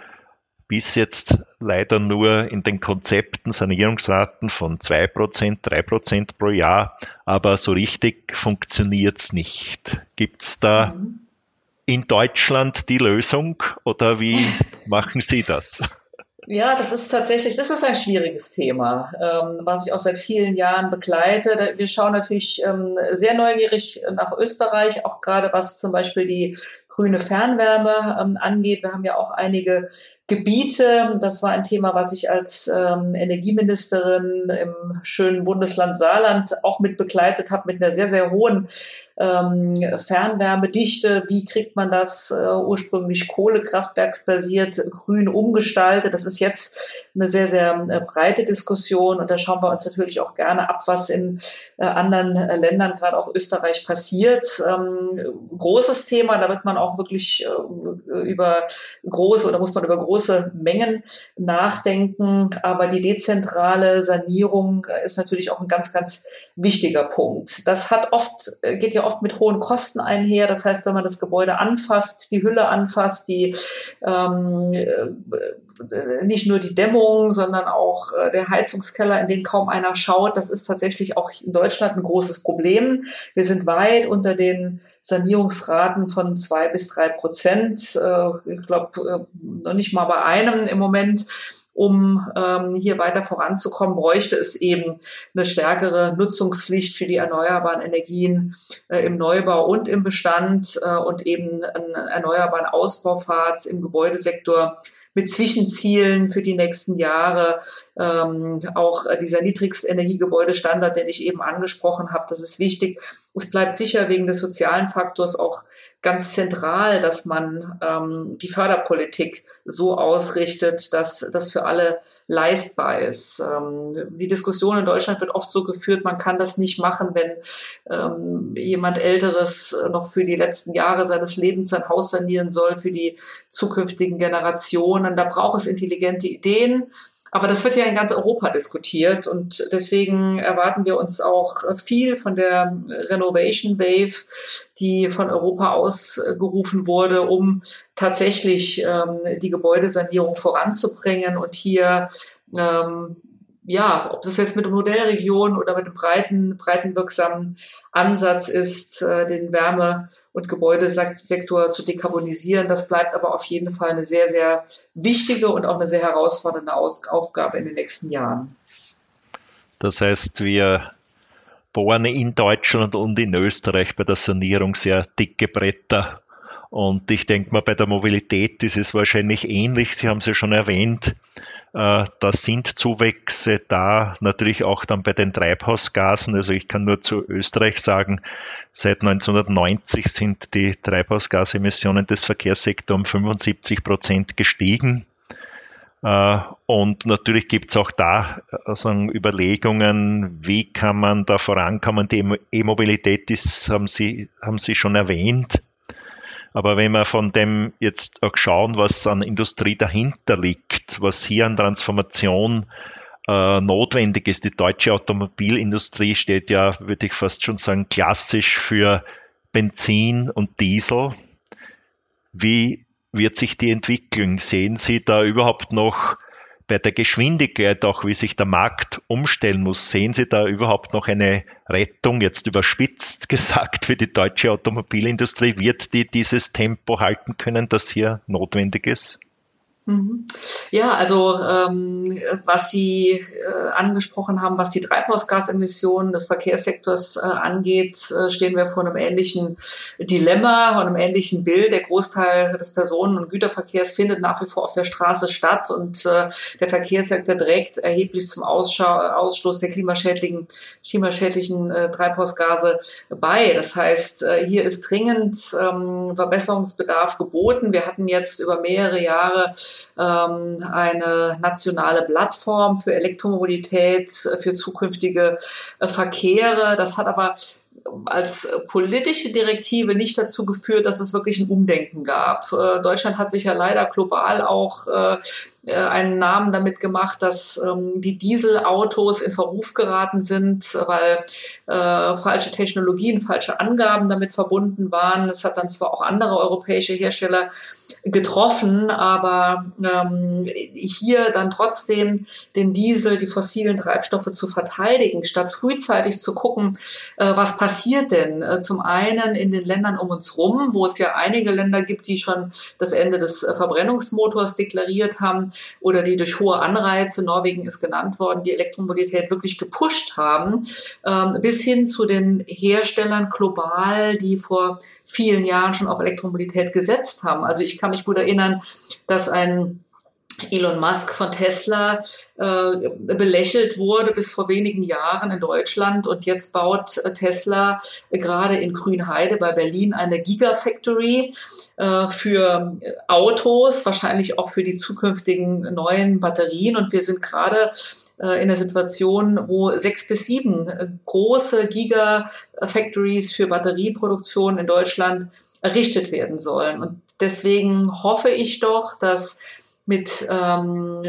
bis jetzt leider nur in den Konzepten Sanierungsraten von 2%, 3% pro Jahr. Aber so richtig funktioniert es nicht. Gibt es da mhm in Deutschland die Lösung oder wie [LAUGHS] machen Sie das? Ja, das ist tatsächlich, das ist ein schwieriges Thema, ähm, was ich auch seit vielen Jahren begleite. Wir schauen natürlich ähm, sehr neugierig nach Österreich, auch gerade was zum Beispiel die grüne Fernwärme ähm, angeht. Wir haben ja auch einige Gebiete. Das war ein Thema, was ich als ähm, Energieministerin im schönen Bundesland Saarland auch mit begleitet habe, mit einer sehr, sehr hohen ähm, Fernwärmedichte. Wie kriegt man das äh, ursprünglich kohlekraftwerksbasiert grün umgestaltet? Das ist jetzt eine sehr, sehr äh, breite Diskussion und da schauen wir uns natürlich auch gerne ab, was in äh, anderen äh, Ländern, gerade auch Österreich, passiert. Ähm, großes Thema, da wird man auch wirklich äh, über große oder muss man über große Mengen nachdenken. Aber die dezentrale Sanierung ist natürlich auch ein ganz, ganz wichtiger Punkt. Das hat oft, geht ja oft mit hohen Kosten einher. Das heißt, wenn man das Gebäude anfasst, die Hülle anfasst, die ähm, äh, nicht nur die Dämmung, sondern auch äh, der Heizungskeller, in den kaum einer schaut, das ist tatsächlich auch in Deutschland ein großes Problem. Wir sind weit unter den Sanierungsraten von zwei bis drei Prozent. Äh, ich glaube, noch nicht mal bei einem im Moment um ähm, hier weiter voranzukommen, bräuchte es eben eine stärkere Nutzungspflicht für die erneuerbaren Energien äh, im Neubau und im Bestand äh, und eben einen erneuerbaren Ausbaufahrt im Gebäudesektor mit Zwischenzielen für die nächsten Jahre. Ähm, auch äh, dieser Niedrigstenergiegebäudestandard, den ich eben angesprochen habe, das ist wichtig. Es bleibt sicher wegen des sozialen Faktors auch ganz zentral, dass man ähm, die Förderpolitik so ausrichtet, dass das für alle leistbar ist. Ähm, die Diskussion in Deutschland wird oft so geführt, man kann das nicht machen, wenn ähm, jemand Älteres noch für die letzten Jahre seines Lebens sein Haus sanieren soll, für die zukünftigen Generationen. Da braucht es intelligente Ideen. Aber das wird ja in ganz Europa diskutiert und deswegen erwarten wir uns auch viel von der Renovation Wave, die von Europa ausgerufen wurde, um tatsächlich ähm, die Gebäudesanierung voranzubringen und hier ähm, ja, ob das jetzt mit der Modellregion oder mit dem breiten, breiten wirksamen Ansatz ist, äh, den Wärme- und Gebäudesektor zu dekarbonisieren. Das bleibt aber auf jeden Fall eine sehr, sehr wichtige und auch eine sehr herausfordernde Aufgabe in den nächsten Jahren. Das heißt, wir bohren in Deutschland und in Österreich bei der Sanierung sehr dicke Bretter. Und ich denke mal, bei der Mobilität ist es wahrscheinlich ähnlich. Sie haben es ja schon erwähnt. Äh, da sind Zuwächse da, natürlich auch dann bei den Treibhausgasen. Also ich kann nur zu Österreich sagen, seit 1990 sind die Treibhausgasemissionen des Verkehrssektors um 75 Prozent gestiegen. Äh, und natürlich gibt es auch da also Überlegungen, wie kann man da vorankommen. Die E-Mobilität ist, haben Sie, haben Sie schon erwähnt. Aber wenn wir von dem jetzt auch schauen, was an Industrie dahinter liegt, was hier an Transformation äh, notwendig ist, die deutsche Automobilindustrie steht ja, würde ich fast schon sagen, klassisch für Benzin und Diesel. Wie wird sich die entwickeln? Sehen Sie da überhaupt noch bei der Geschwindigkeit, auch wie sich der Markt umstellen muss, sehen Sie da überhaupt noch eine Rettung, jetzt überspitzt [LAUGHS] gesagt, für die deutsche Automobilindustrie? Wird die dieses Tempo halten können, das hier notwendig ist? Mhm. Ja, also ähm, was Sie äh, angesprochen haben, was die Treibhausgasemissionen des Verkehrssektors äh, angeht, äh, stehen wir vor einem ähnlichen Dilemma und einem ähnlichen Bild. Der Großteil des Personen- und Güterverkehrs findet nach wie vor auf der Straße statt und äh, der Verkehrssektor trägt erheblich zum Ausschau Ausstoß der klimaschädlichen, klimaschädlichen äh, Treibhausgase bei. Das heißt, äh, hier ist dringend ähm, Verbesserungsbedarf geboten. Wir hatten jetzt über mehrere Jahre ähm, eine nationale Plattform für Elektromobilität, äh, für zukünftige äh, Verkehre. Das hat aber als politische Direktive nicht dazu geführt, dass es wirklich ein Umdenken gab. Äh, Deutschland hat sich ja leider global auch äh, äh, einen Namen damit gemacht, dass ähm, die Dieselautos in Verruf geraten sind, weil äh, falsche Technologien, falsche Angaben damit verbunden waren. Es hat dann zwar auch andere europäische Hersteller getroffen, aber ähm, hier dann trotzdem den Diesel, die fossilen Treibstoffe zu verteidigen, statt frühzeitig zu gucken, äh, was passiert denn? Äh, zum einen in den Ländern um uns rum, wo es ja einige Länder gibt, die schon das Ende des äh, Verbrennungsmotors deklariert haben oder die durch hohe Anreize, Norwegen ist genannt worden, die Elektromobilität wirklich gepusht haben, ähm, bis hin zu den Herstellern global, die vor vielen Jahren schon auf Elektromobilität gesetzt haben. Also ich kann mich gut erinnern, dass ein Elon Musk von Tesla äh, belächelt wurde bis vor wenigen Jahren in Deutschland und jetzt baut Tesla gerade in Grünheide bei Berlin eine Gigafactory äh, für Autos, wahrscheinlich auch für die zukünftigen neuen Batterien. Und wir sind gerade äh, in der Situation, wo sechs bis sieben große Gigafactories für Batterieproduktion in Deutschland errichtet werden sollen. Und deswegen hoffe ich doch, dass mit ähm,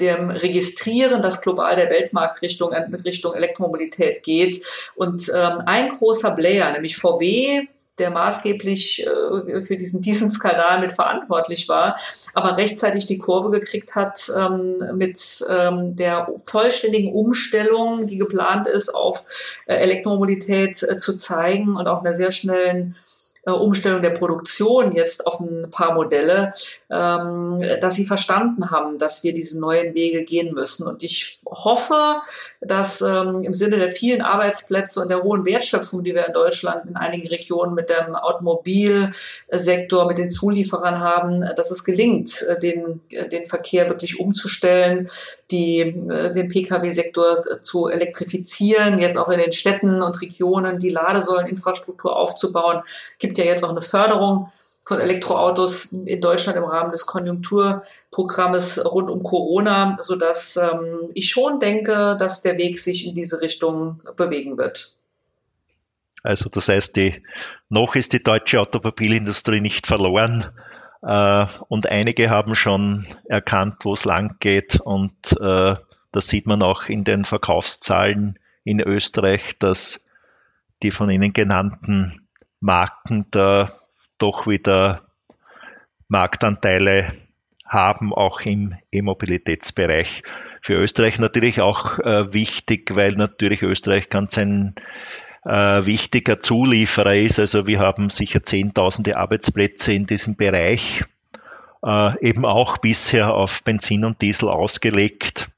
dem Registrieren, dass global der Weltmarkt Richtung, Richtung Elektromobilität geht. Und ähm, ein großer Player, nämlich VW, der maßgeblich äh, für diesen, diesen Skandal mit verantwortlich war, aber rechtzeitig die Kurve gekriegt hat ähm, mit ähm, der vollständigen Umstellung, die geplant ist, auf äh, Elektromobilität äh, zu zeigen und auch einer sehr schnellen äh, Umstellung der Produktion jetzt auf ein paar Modelle, ähm, dass sie verstanden haben, dass wir diese neuen Wege gehen müssen. Und ich hoffe, dass ähm, im Sinne der vielen Arbeitsplätze und der hohen Wertschöpfung, die wir in Deutschland in einigen Regionen mit dem Automobilsektor, mit den Zulieferern haben, dass es gelingt, äh, den, äh, den Verkehr wirklich umzustellen, die, äh, den Pkw-Sektor zu elektrifizieren, jetzt auch in den Städten und Regionen die Ladesäuleninfrastruktur aufzubauen. Gibt ja jetzt auch eine Förderung von Elektroautos in Deutschland im Rahmen des Konjunkturprogrammes rund um Corona, so dass ähm, ich schon denke, dass der Weg sich in diese Richtung bewegen wird. Also das heißt, die, noch ist die deutsche Automobilindustrie nicht verloren. Äh, und einige haben schon erkannt, wo es lang geht. Und äh, das sieht man auch in den Verkaufszahlen in Österreich, dass die von Ihnen genannten Marken da doch wieder Marktanteile haben, auch im E-Mobilitätsbereich. Für Österreich natürlich auch äh, wichtig, weil natürlich Österreich ganz ein äh, wichtiger Zulieferer ist. Also wir haben sicher Zehntausende Arbeitsplätze in diesem Bereich, äh, eben auch bisher auf Benzin und Diesel ausgelegt.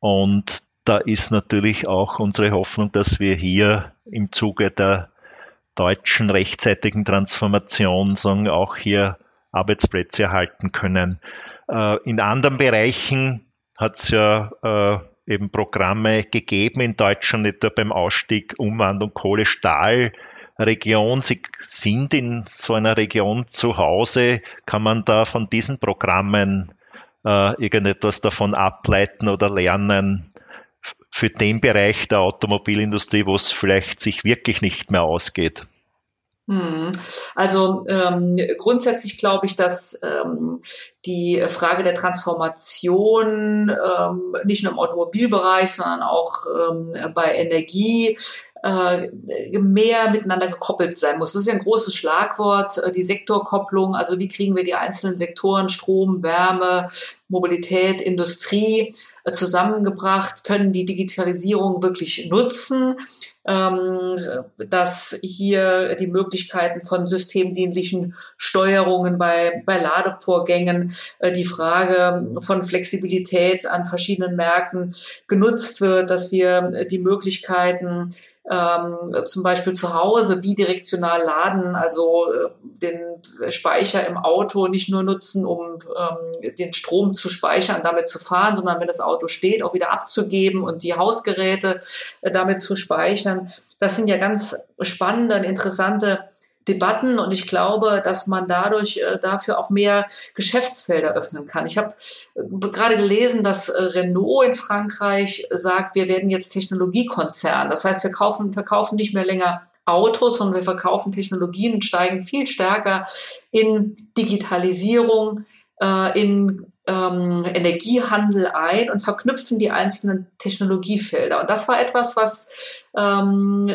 Und da ist natürlich auch unsere Hoffnung, dass wir hier im Zuge der deutschen rechtzeitigen Transformation sagen, auch hier Arbeitsplätze erhalten können. Äh, in anderen Bereichen hat es ja äh, eben Programme gegeben in Deutschland, etwa beim Ausstieg Umwandlung Kohle-Stahl-Region. Sie sind in so einer Region zu Hause. Kann man da von diesen Programmen äh, irgendetwas davon ableiten oder lernen, für den Bereich der Automobilindustrie, wo es vielleicht sich wirklich nicht mehr ausgeht? Hm. Also ähm, grundsätzlich glaube ich, dass ähm, die Frage der Transformation ähm, nicht nur im Automobilbereich, sondern auch ähm, bei Energie äh, mehr miteinander gekoppelt sein muss. Das ist ja ein großes Schlagwort, äh, die Sektorkopplung. Also wie kriegen wir die einzelnen Sektoren Strom, Wärme, Mobilität, Industrie zusammengebracht, können die Digitalisierung wirklich nutzen, ähm, dass hier die Möglichkeiten von systemdienlichen Steuerungen bei, bei Ladevorgängen, äh, die Frage von Flexibilität an verschiedenen Märkten genutzt wird, dass wir die Möglichkeiten ähm, zum Beispiel zu Hause bidirektional laden, also äh, den Speicher im Auto nicht nur nutzen, um ähm, den Strom zu speichern, damit zu fahren, sondern wenn das Auto steht, auch wieder abzugeben und die Hausgeräte äh, damit zu speichern. Das sind ja ganz spannende und interessante Debatten und ich glaube, dass man dadurch äh, dafür auch mehr Geschäftsfelder öffnen kann. Ich habe äh, gerade gelesen, dass äh, Renault in Frankreich sagt, wir werden jetzt Technologiekonzern. Das heißt, wir kaufen, verkaufen nicht mehr länger Autos, sondern wir verkaufen Technologien und steigen viel stärker in Digitalisierung, äh, in ähm, Energiehandel ein und verknüpfen die einzelnen Technologiefelder. Und das war etwas, was ähm,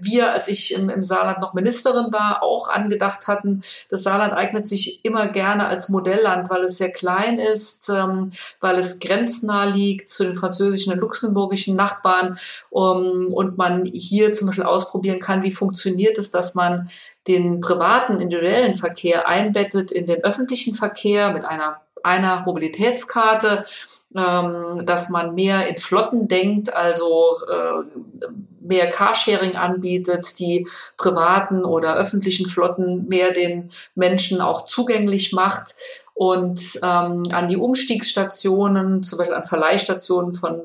wir, als ich im, im Saarland noch Ministerin war, auch angedacht hatten. Das Saarland eignet sich immer gerne als Modellland, weil es sehr klein ist, ähm, weil es grenznah liegt zu den französischen und luxemburgischen Nachbarn um, und man hier zum Beispiel ausprobieren kann, wie funktioniert es, dass man den privaten individuellen Verkehr einbettet in den öffentlichen Verkehr mit einer einer Mobilitätskarte, ähm, dass man mehr in Flotten denkt, also äh, mehr Carsharing anbietet, die privaten oder öffentlichen Flotten mehr den Menschen auch zugänglich macht. Und ähm, an die Umstiegsstationen, zum Beispiel an Verleihstationen von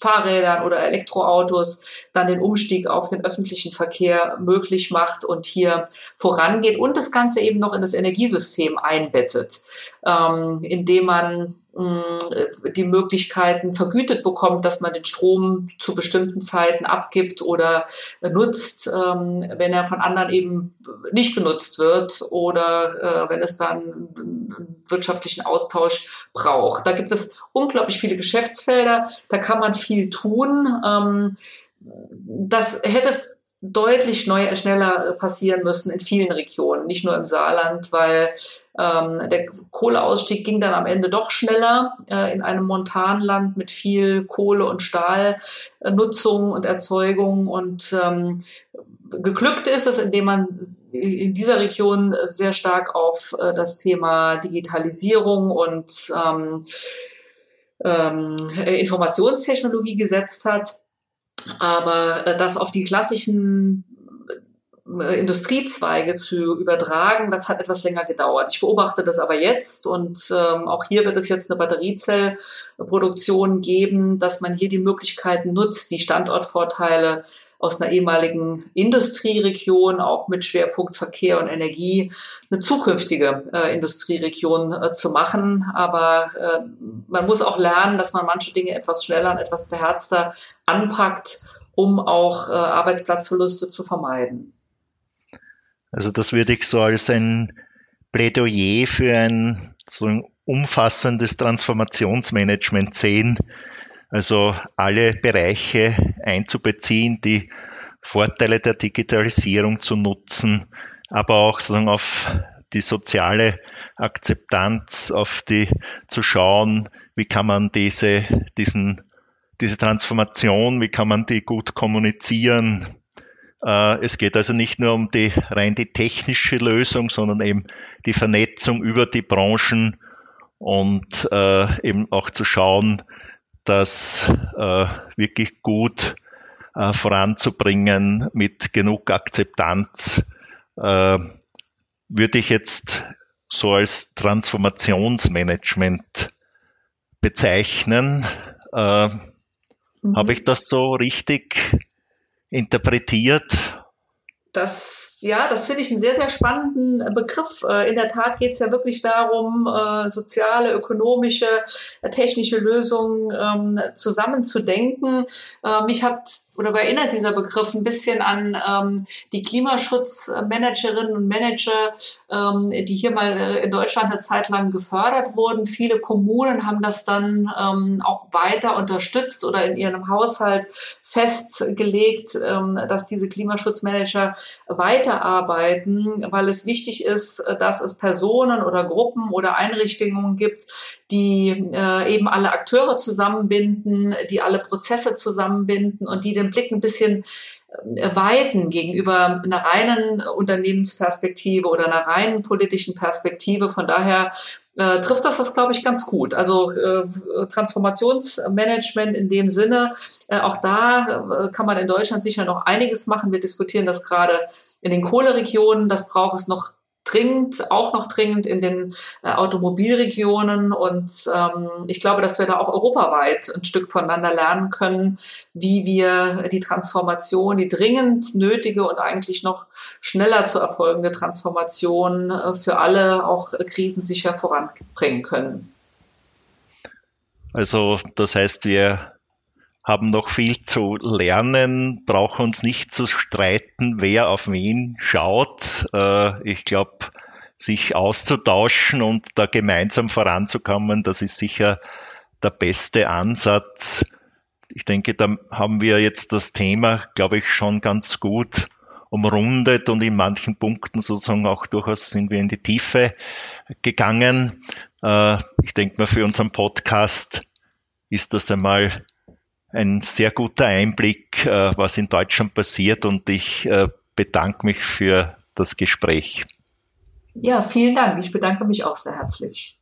Fahrrädern oder Elektroautos, dann den Umstieg auf den öffentlichen Verkehr möglich macht und hier vorangeht und das Ganze eben noch in das Energiesystem einbettet, ähm, indem man die Möglichkeiten vergütet bekommt, dass man den Strom zu bestimmten Zeiten abgibt oder nutzt, ähm, wenn er von anderen eben nicht genutzt wird oder äh, wenn es dann wirtschaftlichen Austausch braucht. Da gibt es unglaublich viele Geschäftsfelder, da kann man viel tun. Ähm, das hätte deutlich neu, schneller passieren müssen in vielen Regionen, nicht nur im Saarland, weil ähm, der Kohleausstieg ging dann am Ende doch schneller äh, in einem Montanland mit viel Kohle- und Stahlnutzung und Erzeugung. Und ähm, geglückt ist es, indem man in dieser Region sehr stark auf äh, das Thema Digitalisierung und ähm, ähm, Informationstechnologie gesetzt hat. Aber äh, das auf die klassischen Industriezweige zu übertragen, das hat etwas länger gedauert. Ich beobachte das aber jetzt und ähm, auch hier wird es jetzt eine Batteriezellproduktion geben, dass man hier die Möglichkeiten nutzt, die Standortvorteile aus einer ehemaligen Industrieregion, auch mit Schwerpunkt Verkehr und Energie, eine zukünftige äh, Industrieregion äh, zu machen. Aber äh, man muss auch lernen, dass man manche Dinge etwas schneller und etwas beherzter anpackt, um auch äh, Arbeitsplatzverluste zu vermeiden. Also das würde ich so als ein Plädoyer für ein so ein umfassendes Transformationsmanagement sehen. Also alle Bereiche einzubeziehen, die Vorteile der Digitalisierung zu nutzen, aber auch sozusagen auf die soziale Akzeptanz, auf die zu schauen, wie kann man diese, diesen, diese Transformation, wie kann man die gut kommunizieren, es geht also nicht nur um die rein die technische Lösung, sondern eben die Vernetzung über die Branchen und äh, eben auch zu schauen, das äh, wirklich gut äh, voranzubringen mit genug Akzeptanz, äh, würde ich jetzt so als Transformationsmanagement bezeichnen. Äh, mhm. Habe ich das so richtig interpretiert? Das, ja, das finde ich einen sehr, sehr spannenden äh, Begriff. Äh, in der Tat geht es ja wirklich darum, äh, soziale, ökonomische, technische Lösungen ähm, zusammenzudenken. Mich hat oder erinnert dieser Begriff ein bisschen an ähm, die Klimaschutzmanagerinnen und Manager, ähm, die hier mal in Deutschland eine Zeit lang gefördert wurden. Viele Kommunen haben das dann auch weiter unterstützt oder in ihrem Haushalt festgelegt, dass diese Klimaschutzmanager weiterarbeiten, weil es wichtig ist, dass es Personen oder Gruppen oder Einrichtungen gibt, die äh, eben alle Akteure zusammenbinden, die alle Prozesse zusammenbinden und die den Blick ein bisschen äh, weiten gegenüber einer reinen Unternehmensperspektive oder einer reinen politischen Perspektive. Von daher äh, trifft das das, glaube ich, ganz gut. Also äh, Transformationsmanagement in dem Sinne, äh, auch da äh, kann man in Deutschland sicher noch einiges machen. Wir diskutieren das gerade in den Kohleregionen. Das braucht es noch dringend, auch noch dringend in den äh, Automobilregionen. Und ähm, ich glaube, dass wir da auch europaweit ein Stück voneinander lernen können, wie wir die Transformation, die dringend nötige und eigentlich noch schneller zu erfolgende Transformation äh, für alle auch krisensicher voranbringen können. Also das heißt, wir haben noch viel zu lernen, brauchen uns nicht zu streiten, wer auf wen schaut. Äh, ich glaube, sich auszutauschen und da gemeinsam voranzukommen, das ist sicher der beste Ansatz. Ich denke, da haben wir jetzt das Thema, glaube ich, schon ganz gut umrundet und in manchen Punkten sozusagen auch durchaus sind wir in die Tiefe gegangen. Äh, ich denke mal, für unseren Podcast ist das einmal ein sehr guter Einblick, äh, was in Deutschland passiert und ich äh, bedanke mich für das Gespräch. Ja, vielen Dank. Ich bedanke mich auch sehr herzlich.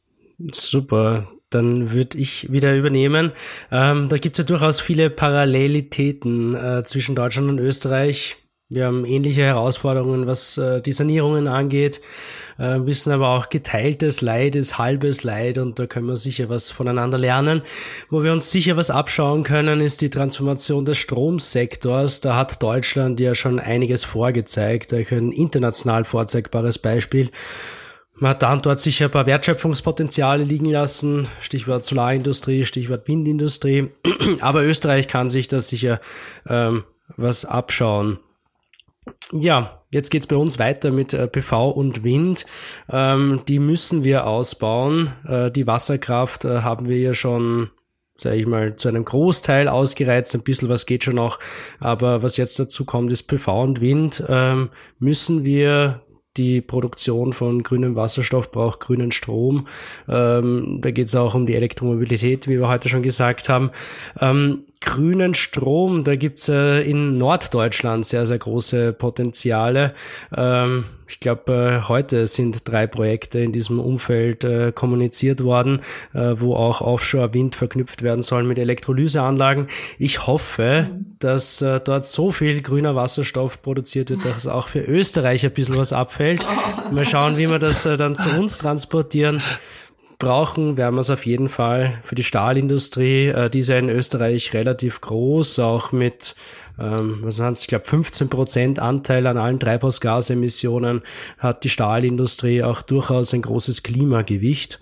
Super. Dann würde ich wieder übernehmen. Ähm, da gibt es ja durchaus viele Parallelitäten äh, zwischen Deutschland und Österreich. Wir haben ähnliche Herausforderungen, was äh, die Sanierungen angeht, äh, wissen aber auch geteiltes Leid ist halbes Leid und da können wir sicher was voneinander lernen. Wo wir uns sicher was abschauen können, ist die Transformation des Stromsektors. Da hat Deutschland ja schon einiges vorgezeigt, ein international vorzeigbares Beispiel. man hat da und dort sicher ein paar Wertschöpfungspotenziale liegen lassen, Stichwort Solarindustrie, Stichwort Windindustrie, [CLEARS THROAT] aber Österreich kann sich da sicher ähm, was abschauen. Ja, jetzt geht's bei uns weiter mit äh, PV und Wind. Ähm, die müssen wir ausbauen. Äh, die Wasserkraft äh, haben wir ja schon sage ich mal, zu einem Großteil ausgereizt. Ein bisschen was geht schon noch. Aber was jetzt dazu kommt, ist PV und Wind. Ähm, müssen wir die Produktion von grünem Wasserstoff braucht grünen Strom. Ähm, da geht es auch um die Elektromobilität, wie wir heute schon gesagt haben. Ähm, grünen Strom, da gibt's äh, in Norddeutschland sehr, sehr große Potenziale. Ähm, ich glaube, äh, heute sind drei Projekte in diesem Umfeld äh, kommuniziert worden, äh, wo auch Offshore-Wind verknüpft werden soll mit Elektrolyseanlagen. Ich hoffe, dass äh, dort so viel grüner Wasserstoff produziert wird, dass auch für Österreich ein bisschen was abfällt. [LAUGHS] Mal schauen, wie wir das äh, dann zu uns transportieren brauchen, werden wir es auf jeden Fall für die Stahlindustrie. Äh, die ist ja in Österreich relativ groß, auch mit ähm, was waren es, ich glaube 15 Prozent Anteil an allen Treibhausgasemissionen hat die Stahlindustrie auch durchaus ein großes Klimagewicht,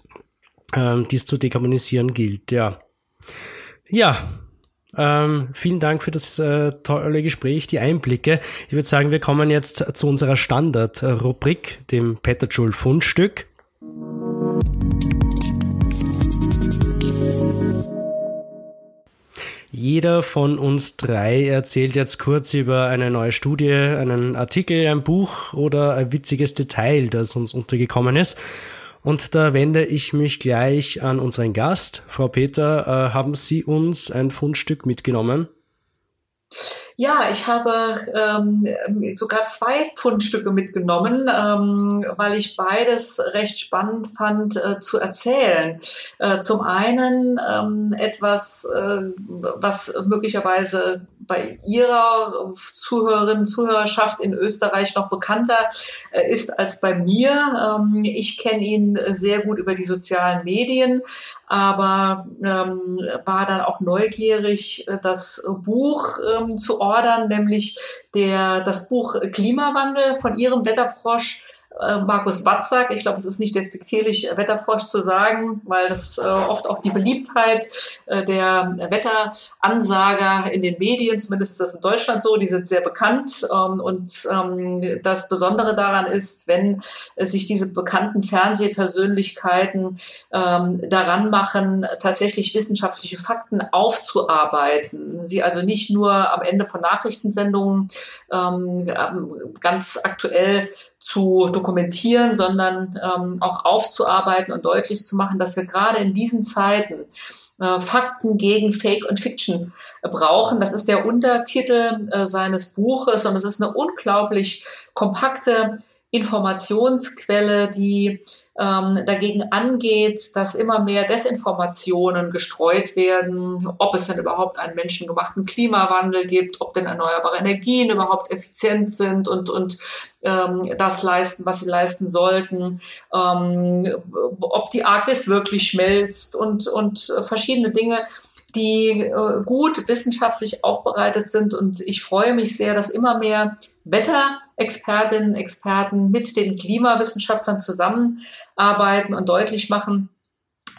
ähm, dies zu dekarbonisieren gilt, ja. Ja, ähm, vielen Dank für das äh, tolle Gespräch, die Einblicke. Ich würde sagen, wir kommen jetzt zu unserer Standardrubrik, dem Petterschul Jeder von uns drei erzählt jetzt kurz über eine neue Studie, einen Artikel, ein Buch oder ein witziges Detail, das uns untergekommen ist. Und da wende ich mich gleich an unseren Gast. Frau Peter, äh, haben Sie uns ein Fundstück mitgenommen? Ja, ich habe ähm, sogar zwei Fundstücke mitgenommen, ähm, weil ich beides recht spannend fand äh, zu erzählen. Äh, zum einen ähm, etwas, äh, was möglicherweise bei Ihrer Zuhörerinnen Zuhörerschaft in Österreich noch bekannter äh, ist als bei mir. Ähm, ich kenne ihn sehr gut über die sozialen Medien, aber ähm, war dann auch neugierig, äh, das Buch ähm, zu ordern, nämlich der, das Buch Klimawandel von Ihrem Wetterfrosch Markus Watzak. Ich glaube, es ist nicht despektierlich, äh, Wetterfrosch zu sagen, weil das äh, oft auch die Beliebtheit äh, der Wetteransager in den Medien, zumindest ist das in Deutschland so, die sind sehr bekannt. Ähm, und ähm, das Besondere daran ist, wenn sich diese bekannten Fernsehpersönlichkeiten ähm, daran machen, tatsächlich wissenschaftliche Fakten aufzuarbeiten. Sie also nicht nur am Ende von Nachrichtensendungen ähm, ganz aktuell zu dokumentieren, sondern ähm, auch aufzuarbeiten und deutlich zu machen, dass wir gerade in diesen Zeiten äh, Fakten gegen Fake und Fiction brauchen. Das ist der Untertitel äh, seines Buches und es ist eine unglaublich kompakte Informationsquelle, die ähm, dagegen angeht, dass immer mehr Desinformationen gestreut werden, ob es denn überhaupt einen menschengemachten Klimawandel gibt, ob denn erneuerbare Energien überhaupt effizient sind und, und ähm, das leisten, was sie leisten sollten, ähm, ob die Arktis wirklich schmelzt und, und verschiedene Dinge, die äh, gut wissenschaftlich aufbereitet sind. Und ich freue mich sehr, dass immer mehr Wetterexpertinnen, Experten mit den Klimawissenschaftlern zusammenarbeiten und deutlich machen,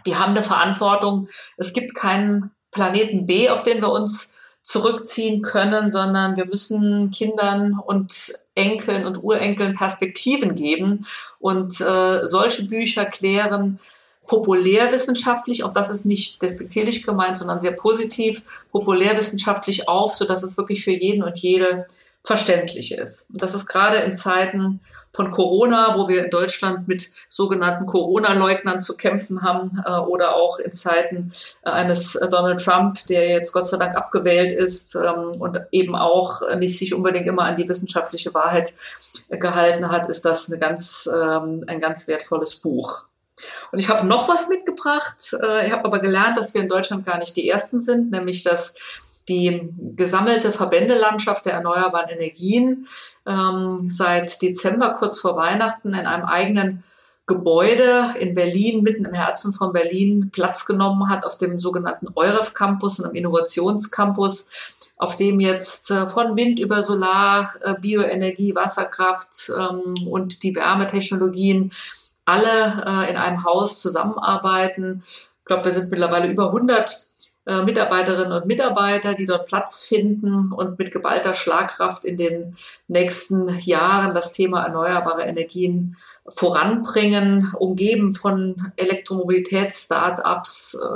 wir haben eine Verantwortung. Es gibt keinen Planeten B, auf den wir uns zurückziehen können, sondern wir müssen Kindern und Enkeln und Urenkeln Perspektiven geben und äh, solche Bücher klären populärwissenschaftlich, auch das ist nicht despektierlich gemeint, sondern sehr positiv, populärwissenschaftlich auf, so dass es wirklich für jeden und jede verständlich ist. Und das ist gerade in Zeiten von Corona, wo wir in Deutschland mit sogenannten Corona-Leugnern zu kämpfen haben äh, oder auch in Zeiten äh, eines äh, Donald Trump, der jetzt Gott sei Dank abgewählt ist ähm, und eben auch nicht sich unbedingt immer an die wissenschaftliche Wahrheit äh, gehalten hat, ist das eine ganz, ähm, ein ganz wertvolles Buch. Und ich habe noch was mitgebracht. Äh, ich habe aber gelernt, dass wir in Deutschland gar nicht die Ersten sind, nämlich dass die gesammelte Verbändelandschaft der erneuerbaren Energien ähm, seit Dezember kurz vor Weihnachten in einem eigenen Gebäude in Berlin, mitten im Herzen von Berlin, Platz genommen hat auf dem sogenannten EUREF Campus, einem Innovationscampus, auf dem jetzt äh, von Wind über Solar, äh, Bioenergie, Wasserkraft ähm, und die Wärmetechnologien alle äh, in einem Haus zusammenarbeiten. Ich glaube, wir sind mittlerweile über 100 äh, Mitarbeiterinnen und Mitarbeiter, die dort Platz finden und mit geballter Schlagkraft in den nächsten Jahren das Thema erneuerbare Energien voranbringen, umgeben von Elektromobilitäts-Startups, äh,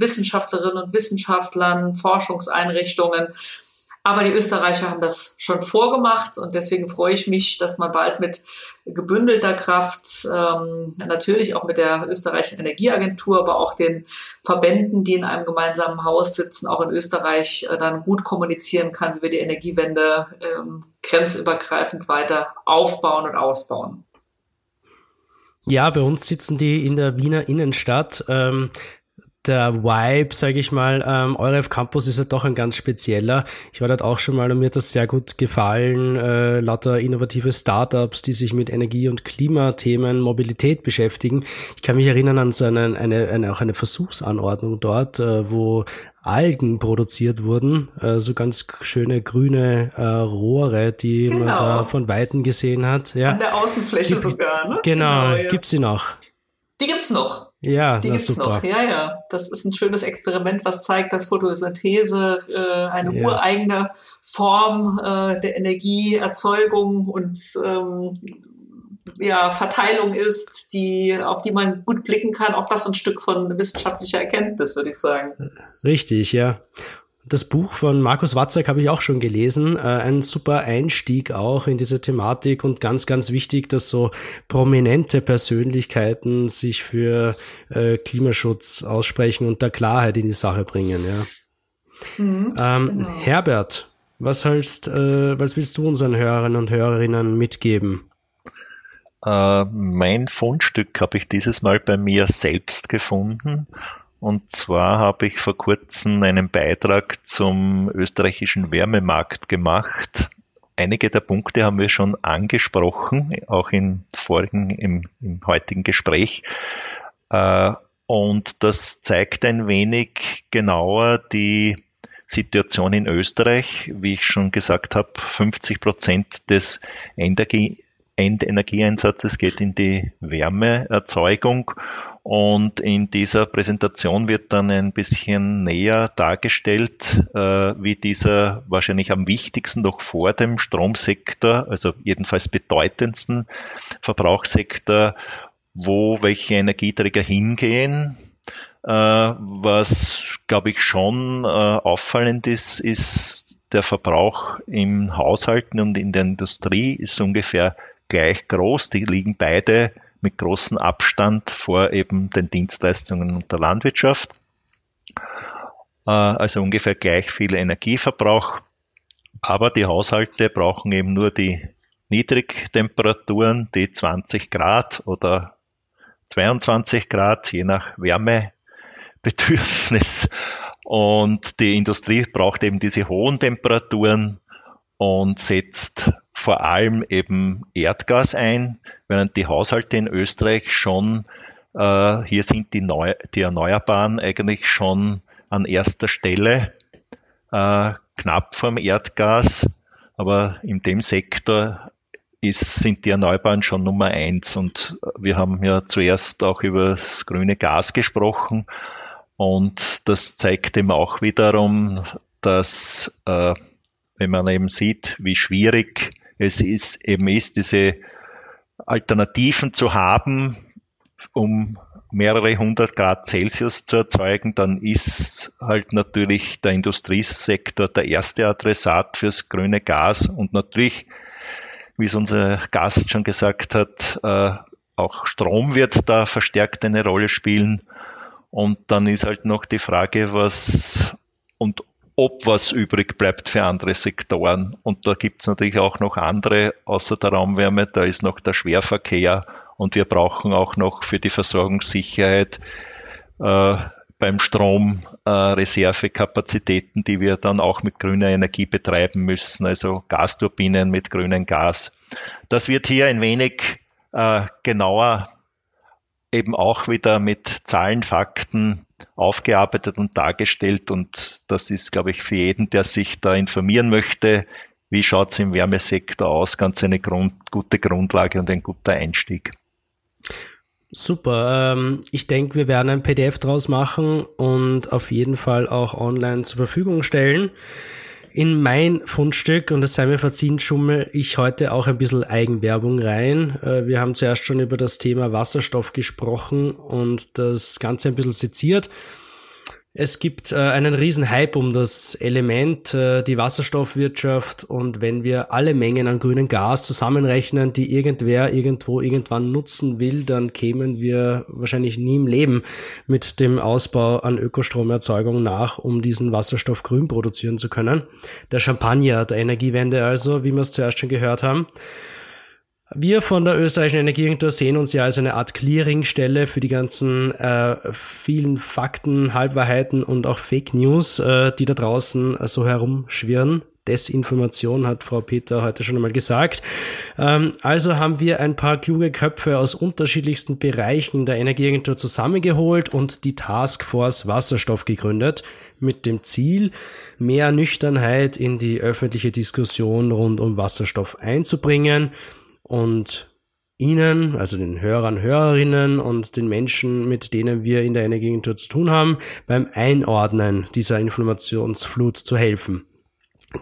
Wissenschaftlerinnen und Wissenschaftlern, Forschungseinrichtungen. Aber die Österreicher haben das schon vorgemacht und deswegen freue ich mich, dass man bald mit gebündelter Kraft, ähm, natürlich auch mit der österreichischen Energieagentur, aber auch den Verbänden, die in einem gemeinsamen Haus sitzen, auch in Österreich äh, dann gut kommunizieren kann, wie wir die Energiewende ähm, grenzübergreifend weiter aufbauen und ausbauen. Ja, bei uns sitzen die in der Wiener Innenstadt. Ähm, der Vibe, sage ich mal, ähm, Euref Campus ist ja doch ein ganz spezieller. Ich war dort auch schon mal und mir hat das sehr gut gefallen. Äh, lauter innovative Startups, die sich mit Energie- und Klimathemen, Mobilität beschäftigen. Ich kann mich erinnern an so eine, eine, eine auch eine Versuchsanordnung dort, äh, wo Algen produziert wurden, äh, so ganz schöne grüne äh, Rohre, die genau. man da von Weitem gesehen hat. Ja. An der Außenfläche Gibt, sogar, ne? Genau, genau ja. gibt's sie noch? Die gibt's noch. Ja, die gibt's super. noch. Ja, ja. Das ist ein schönes Experiment, was zeigt, dass Photosynthese äh, eine ja. ureigene Form äh, der Energieerzeugung und ähm, ja, Verteilung ist, die, auf die man gut blicken kann. Auch das ein Stück von wissenschaftlicher Erkenntnis, würde ich sagen. Richtig, ja. Das Buch von Markus Watzek habe ich auch schon gelesen. Äh, ein super Einstieg auch in diese Thematik und ganz, ganz wichtig, dass so prominente Persönlichkeiten sich für äh, Klimaschutz aussprechen und da Klarheit in die Sache bringen. Ja. Mhm, ähm, genau. Herbert, was, hältst, äh, was willst du unseren Hörerinnen und Hörerinnen mitgeben? Äh, mein Fundstück habe ich dieses Mal bei mir selbst gefunden. Und zwar habe ich vor kurzem einen Beitrag zum österreichischen Wärmemarkt gemacht. Einige der Punkte haben wir schon angesprochen, auch im vorigen, im, im heutigen Gespräch. Äh, und das zeigt ein wenig genauer die Situation in Österreich. Wie ich schon gesagt habe, 50 Prozent des Energie Endenergieeinsatzes geht in die Wärmeerzeugung. Und in dieser Präsentation wird dann ein bisschen näher dargestellt, äh, wie dieser wahrscheinlich am wichtigsten noch vor dem Stromsektor, also jedenfalls bedeutendsten Verbrauchssektor, wo welche Energieträger hingehen. Äh, was, glaube ich, schon äh, auffallend ist, ist der Verbrauch im Haushalten und in der Industrie ist ungefähr gleich groß. Die liegen beide mit großem Abstand vor eben den Dienstleistungen und der Landwirtschaft. Äh, also ungefähr gleich viel Energieverbrauch. Aber die Haushalte brauchen eben nur die Niedrigtemperaturen, die 20 Grad oder 22 Grad, je nach Wärmebedürfnis. Und die Industrie braucht eben diese hohen Temperaturen und setzt vor allem eben Erdgas ein, während die Haushalte in Österreich schon, äh, hier sind die, Neu die Erneuerbaren eigentlich schon an erster Stelle, äh, knapp vom Erdgas, aber in dem Sektor ist, sind die Erneuerbaren schon Nummer eins. Und wir haben ja zuerst auch über das grüne Gas gesprochen. Und das zeigt eben auch wiederum, dass äh, wenn man eben sieht, wie schwierig es ist, eben ist, diese Alternativen zu haben, um mehrere hundert Grad Celsius zu erzeugen, dann ist halt natürlich der Industriesektor der erste Adressat fürs grüne Gas und natürlich, wie es unser Gast schon gesagt hat, äh, auch Strom wird da verstärkt eine Rolle spielen. Und dann ist halt noch die Frage, was und ob was übrig bleibt für andere Sektoren. Und da gibt es natürlich auch noch andere, außer der Raumwärme, da ist noch der Schwerverkehr und wir brauchen auch noch für die Versorgungssicherheit äh, beim Strom äh, Reservekapazitäten, die wir dann auch mit grüner Energie betreiben müssen, also Gasturbinen mit grünem Gas. Das wird hier ein wenig äh, genauer eben auch wieder mit Zahlen, Fakten aufgearbeitet und dargestellt. Und das ist, glaube ich, für jeden, der sich da informieren möchte, wie schaut es im Wärmesektor aus, ganz eine Grund, gute Grundlage und ein guter Einstieg. Super. Ähm, ich denke, wir werden ein PDF draus machen und auf jeden Fall auch online zur Verfügung stellen. In mein Fundstück, und das sei mir verziehen, schummel ich heute auch ein bisschen Eigenwerbung rein. Äh, wir haben zuerst schon über das Thema Wasserstoff gesprochen und das Ganze ein bisschen seziert. Es gibt äh, einen riesen Hype um das Element, äh, die Wasserstoffwirtschaft und wenn wir alle Mengen an grünem Gas zusammenrechnen, die irgendwer irgendwo irgendwann nutzen will, dann kämen wir wahrscheinlich nie im Leben mit dem Ausbau an Ökostromerzeugung nach, um diesen Wasserstoff grün produzieren zu können. Der Champagner der Energiewende also, wie wir es zuerst schon gehört haben. Wir von der österreichischen Energieagentur sehen uns ja als eine Art Clearingstelle für die ganzen äh, vielen Fakten, Halbwahrheiten und auch Fake News, äh, die da draußen äh, so herumschwirren. Desinformation hat Frau Peter heute schon einmal gesagt. Ähm, also haben wir ein paar kluge Köpfe aus unterschiedlichsten Bereichen der Energieagentur zusammengeholt und die Taskforce Wasserstoff gegründet mit dem Ziel, mehr Nüchternheit in die öffentliche Diskussion rund um Wasserstoff einzubringen und Ihnen, also den Hörern, Hörerinnen und den Menschen, mit denen wir in der Energieagentur zu tun haben, beim Einordnen dieser Informationsflut zu helfen.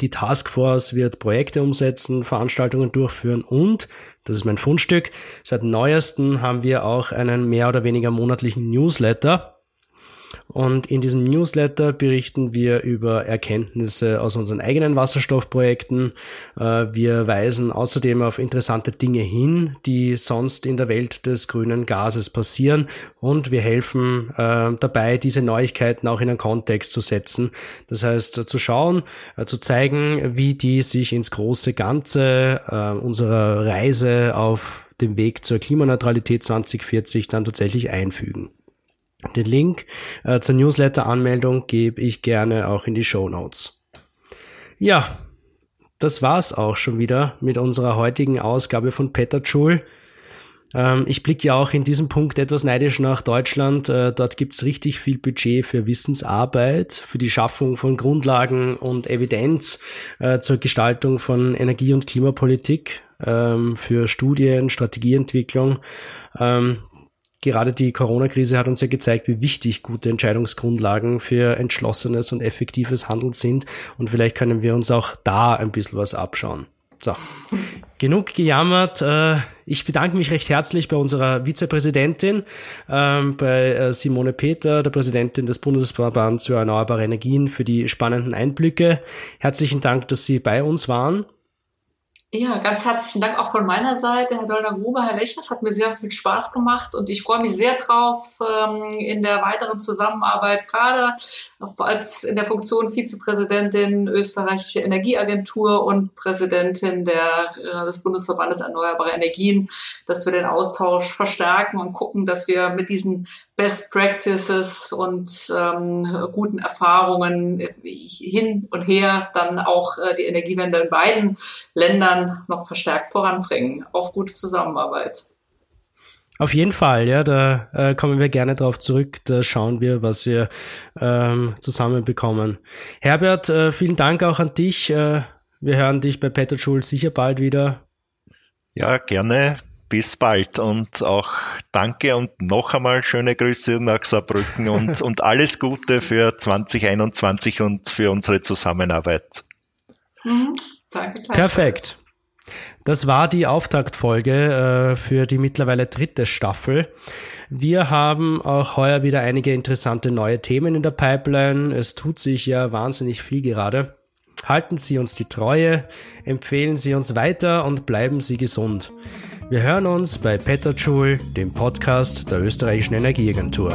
Die Taskforce wird Projekte umsetzen, Veranstaltungen durchführen und, das ist mein Fundstück, seit neuesten haben wir auch einen mehr oder weniger monatlichen Newsletter, und in diesem Newsletter berichten wir über Erkenntnisse aus unseren eigenen Wasserstoffprojekten. Äh, wir weisen außerdem auf interessante Dinge hin, die sonst in der Welt des grünen Gases passieren. Und wir helfen äh, dabei, diese Neuigkeiten auch in einen Kontext zu setzen. Das heißt, zu schauen, äh, zu zeigen, wie die sich ins große Ganze unserer Reise auf dem Weg zur Klimaneutralität 2040 dann tatsächlich einfügen. Den Link äh, zur Newsletter-Anmeldung gebe ich gerne auch in die Show Notes. Ja, das war's auch schon wieder mit unserer heutigen Ausgabe von Petterjoule. Ähm, ich blicke ja auch in diesem Punkt etwas neidisch nach Deutschland. Äh, dort gibt's richtig viel Budget für Wissensarbeit, für die Schaffung von Grundlagen und Evidenz äh, zur Gestaltung von Energie- und Klimapolitik, ähm, für Studien, Strategieentwicklung. Ähm, gerade die Corona-Krise hat uns ja gezeigt, wie wichtig gute Entscheidungsgrundlagen für entschlossenes und effektives Handeln sind. Und vielleicht können wir uns auch da ein bisschen was abschauen. So, genug gejammert. Äh, ich bedanke mich recht herzlich bei unserer Vizepräsidentin, ähm, bei äh, Simone Peter, der Präsidentin des Bundesverbands für erneuerbare Energien, für die spannenden Einblicke. Herzlichen Dank, dass Sie bei uns waren. Ja, ganz herzlichen Dank auch von meiner Seite, Herr Dollner-Gruber, Herr Lechner. Es hat mir sehr viel Spaß gemacht und ich freue mich sehr drauf ähm, in der weiteren Zusammenarbeit, gerade als in der Funktion Vizepräsidentin österreichische Energieagentur und Präsidentin der, äh, des Bundesverbandes Erneuerbare Energien, dass wir den Austausch verstärken und gucken, dass wir mit diesen Best Practices und ähm, guten Erfahrungen hin und her dann auch äh, die Energiewende in beiden Ländern noch verstärkt voranbringen auf gute Zusammenarbeit. Auf jeden Fall, ja, da äh, kommen wir gerne drauf zurück. Da schauen wir, was wir ähm, zusammen bekommen. Herbert, äh, vielen Dank auch an dich. Äh, wir hören dich bei Peter Schulz sicher bald wieder. Ja, gerne bis bald und auch danke und noch einmal schöne Grüße nach Saarbrücken und, [LAUGHS] und alles Gute für 2021 und für unsere Zusammenarbeit. Mhm. Danke. Perfekt. Das war die Auftaktfolge äh, für die mittlerweile dritte Staffel. Wir haben auch heuer wieder einige interessante neue Themen in der Pipeline. Es tut sich ja wahnsinnig viel gerade. Halten Sie uns die Treue, empfehlen Sie uns weiter und bleiben Sie gesund. Wir hören uns bei Petterjoule, dem Podcast der österreichischen Energieagentur.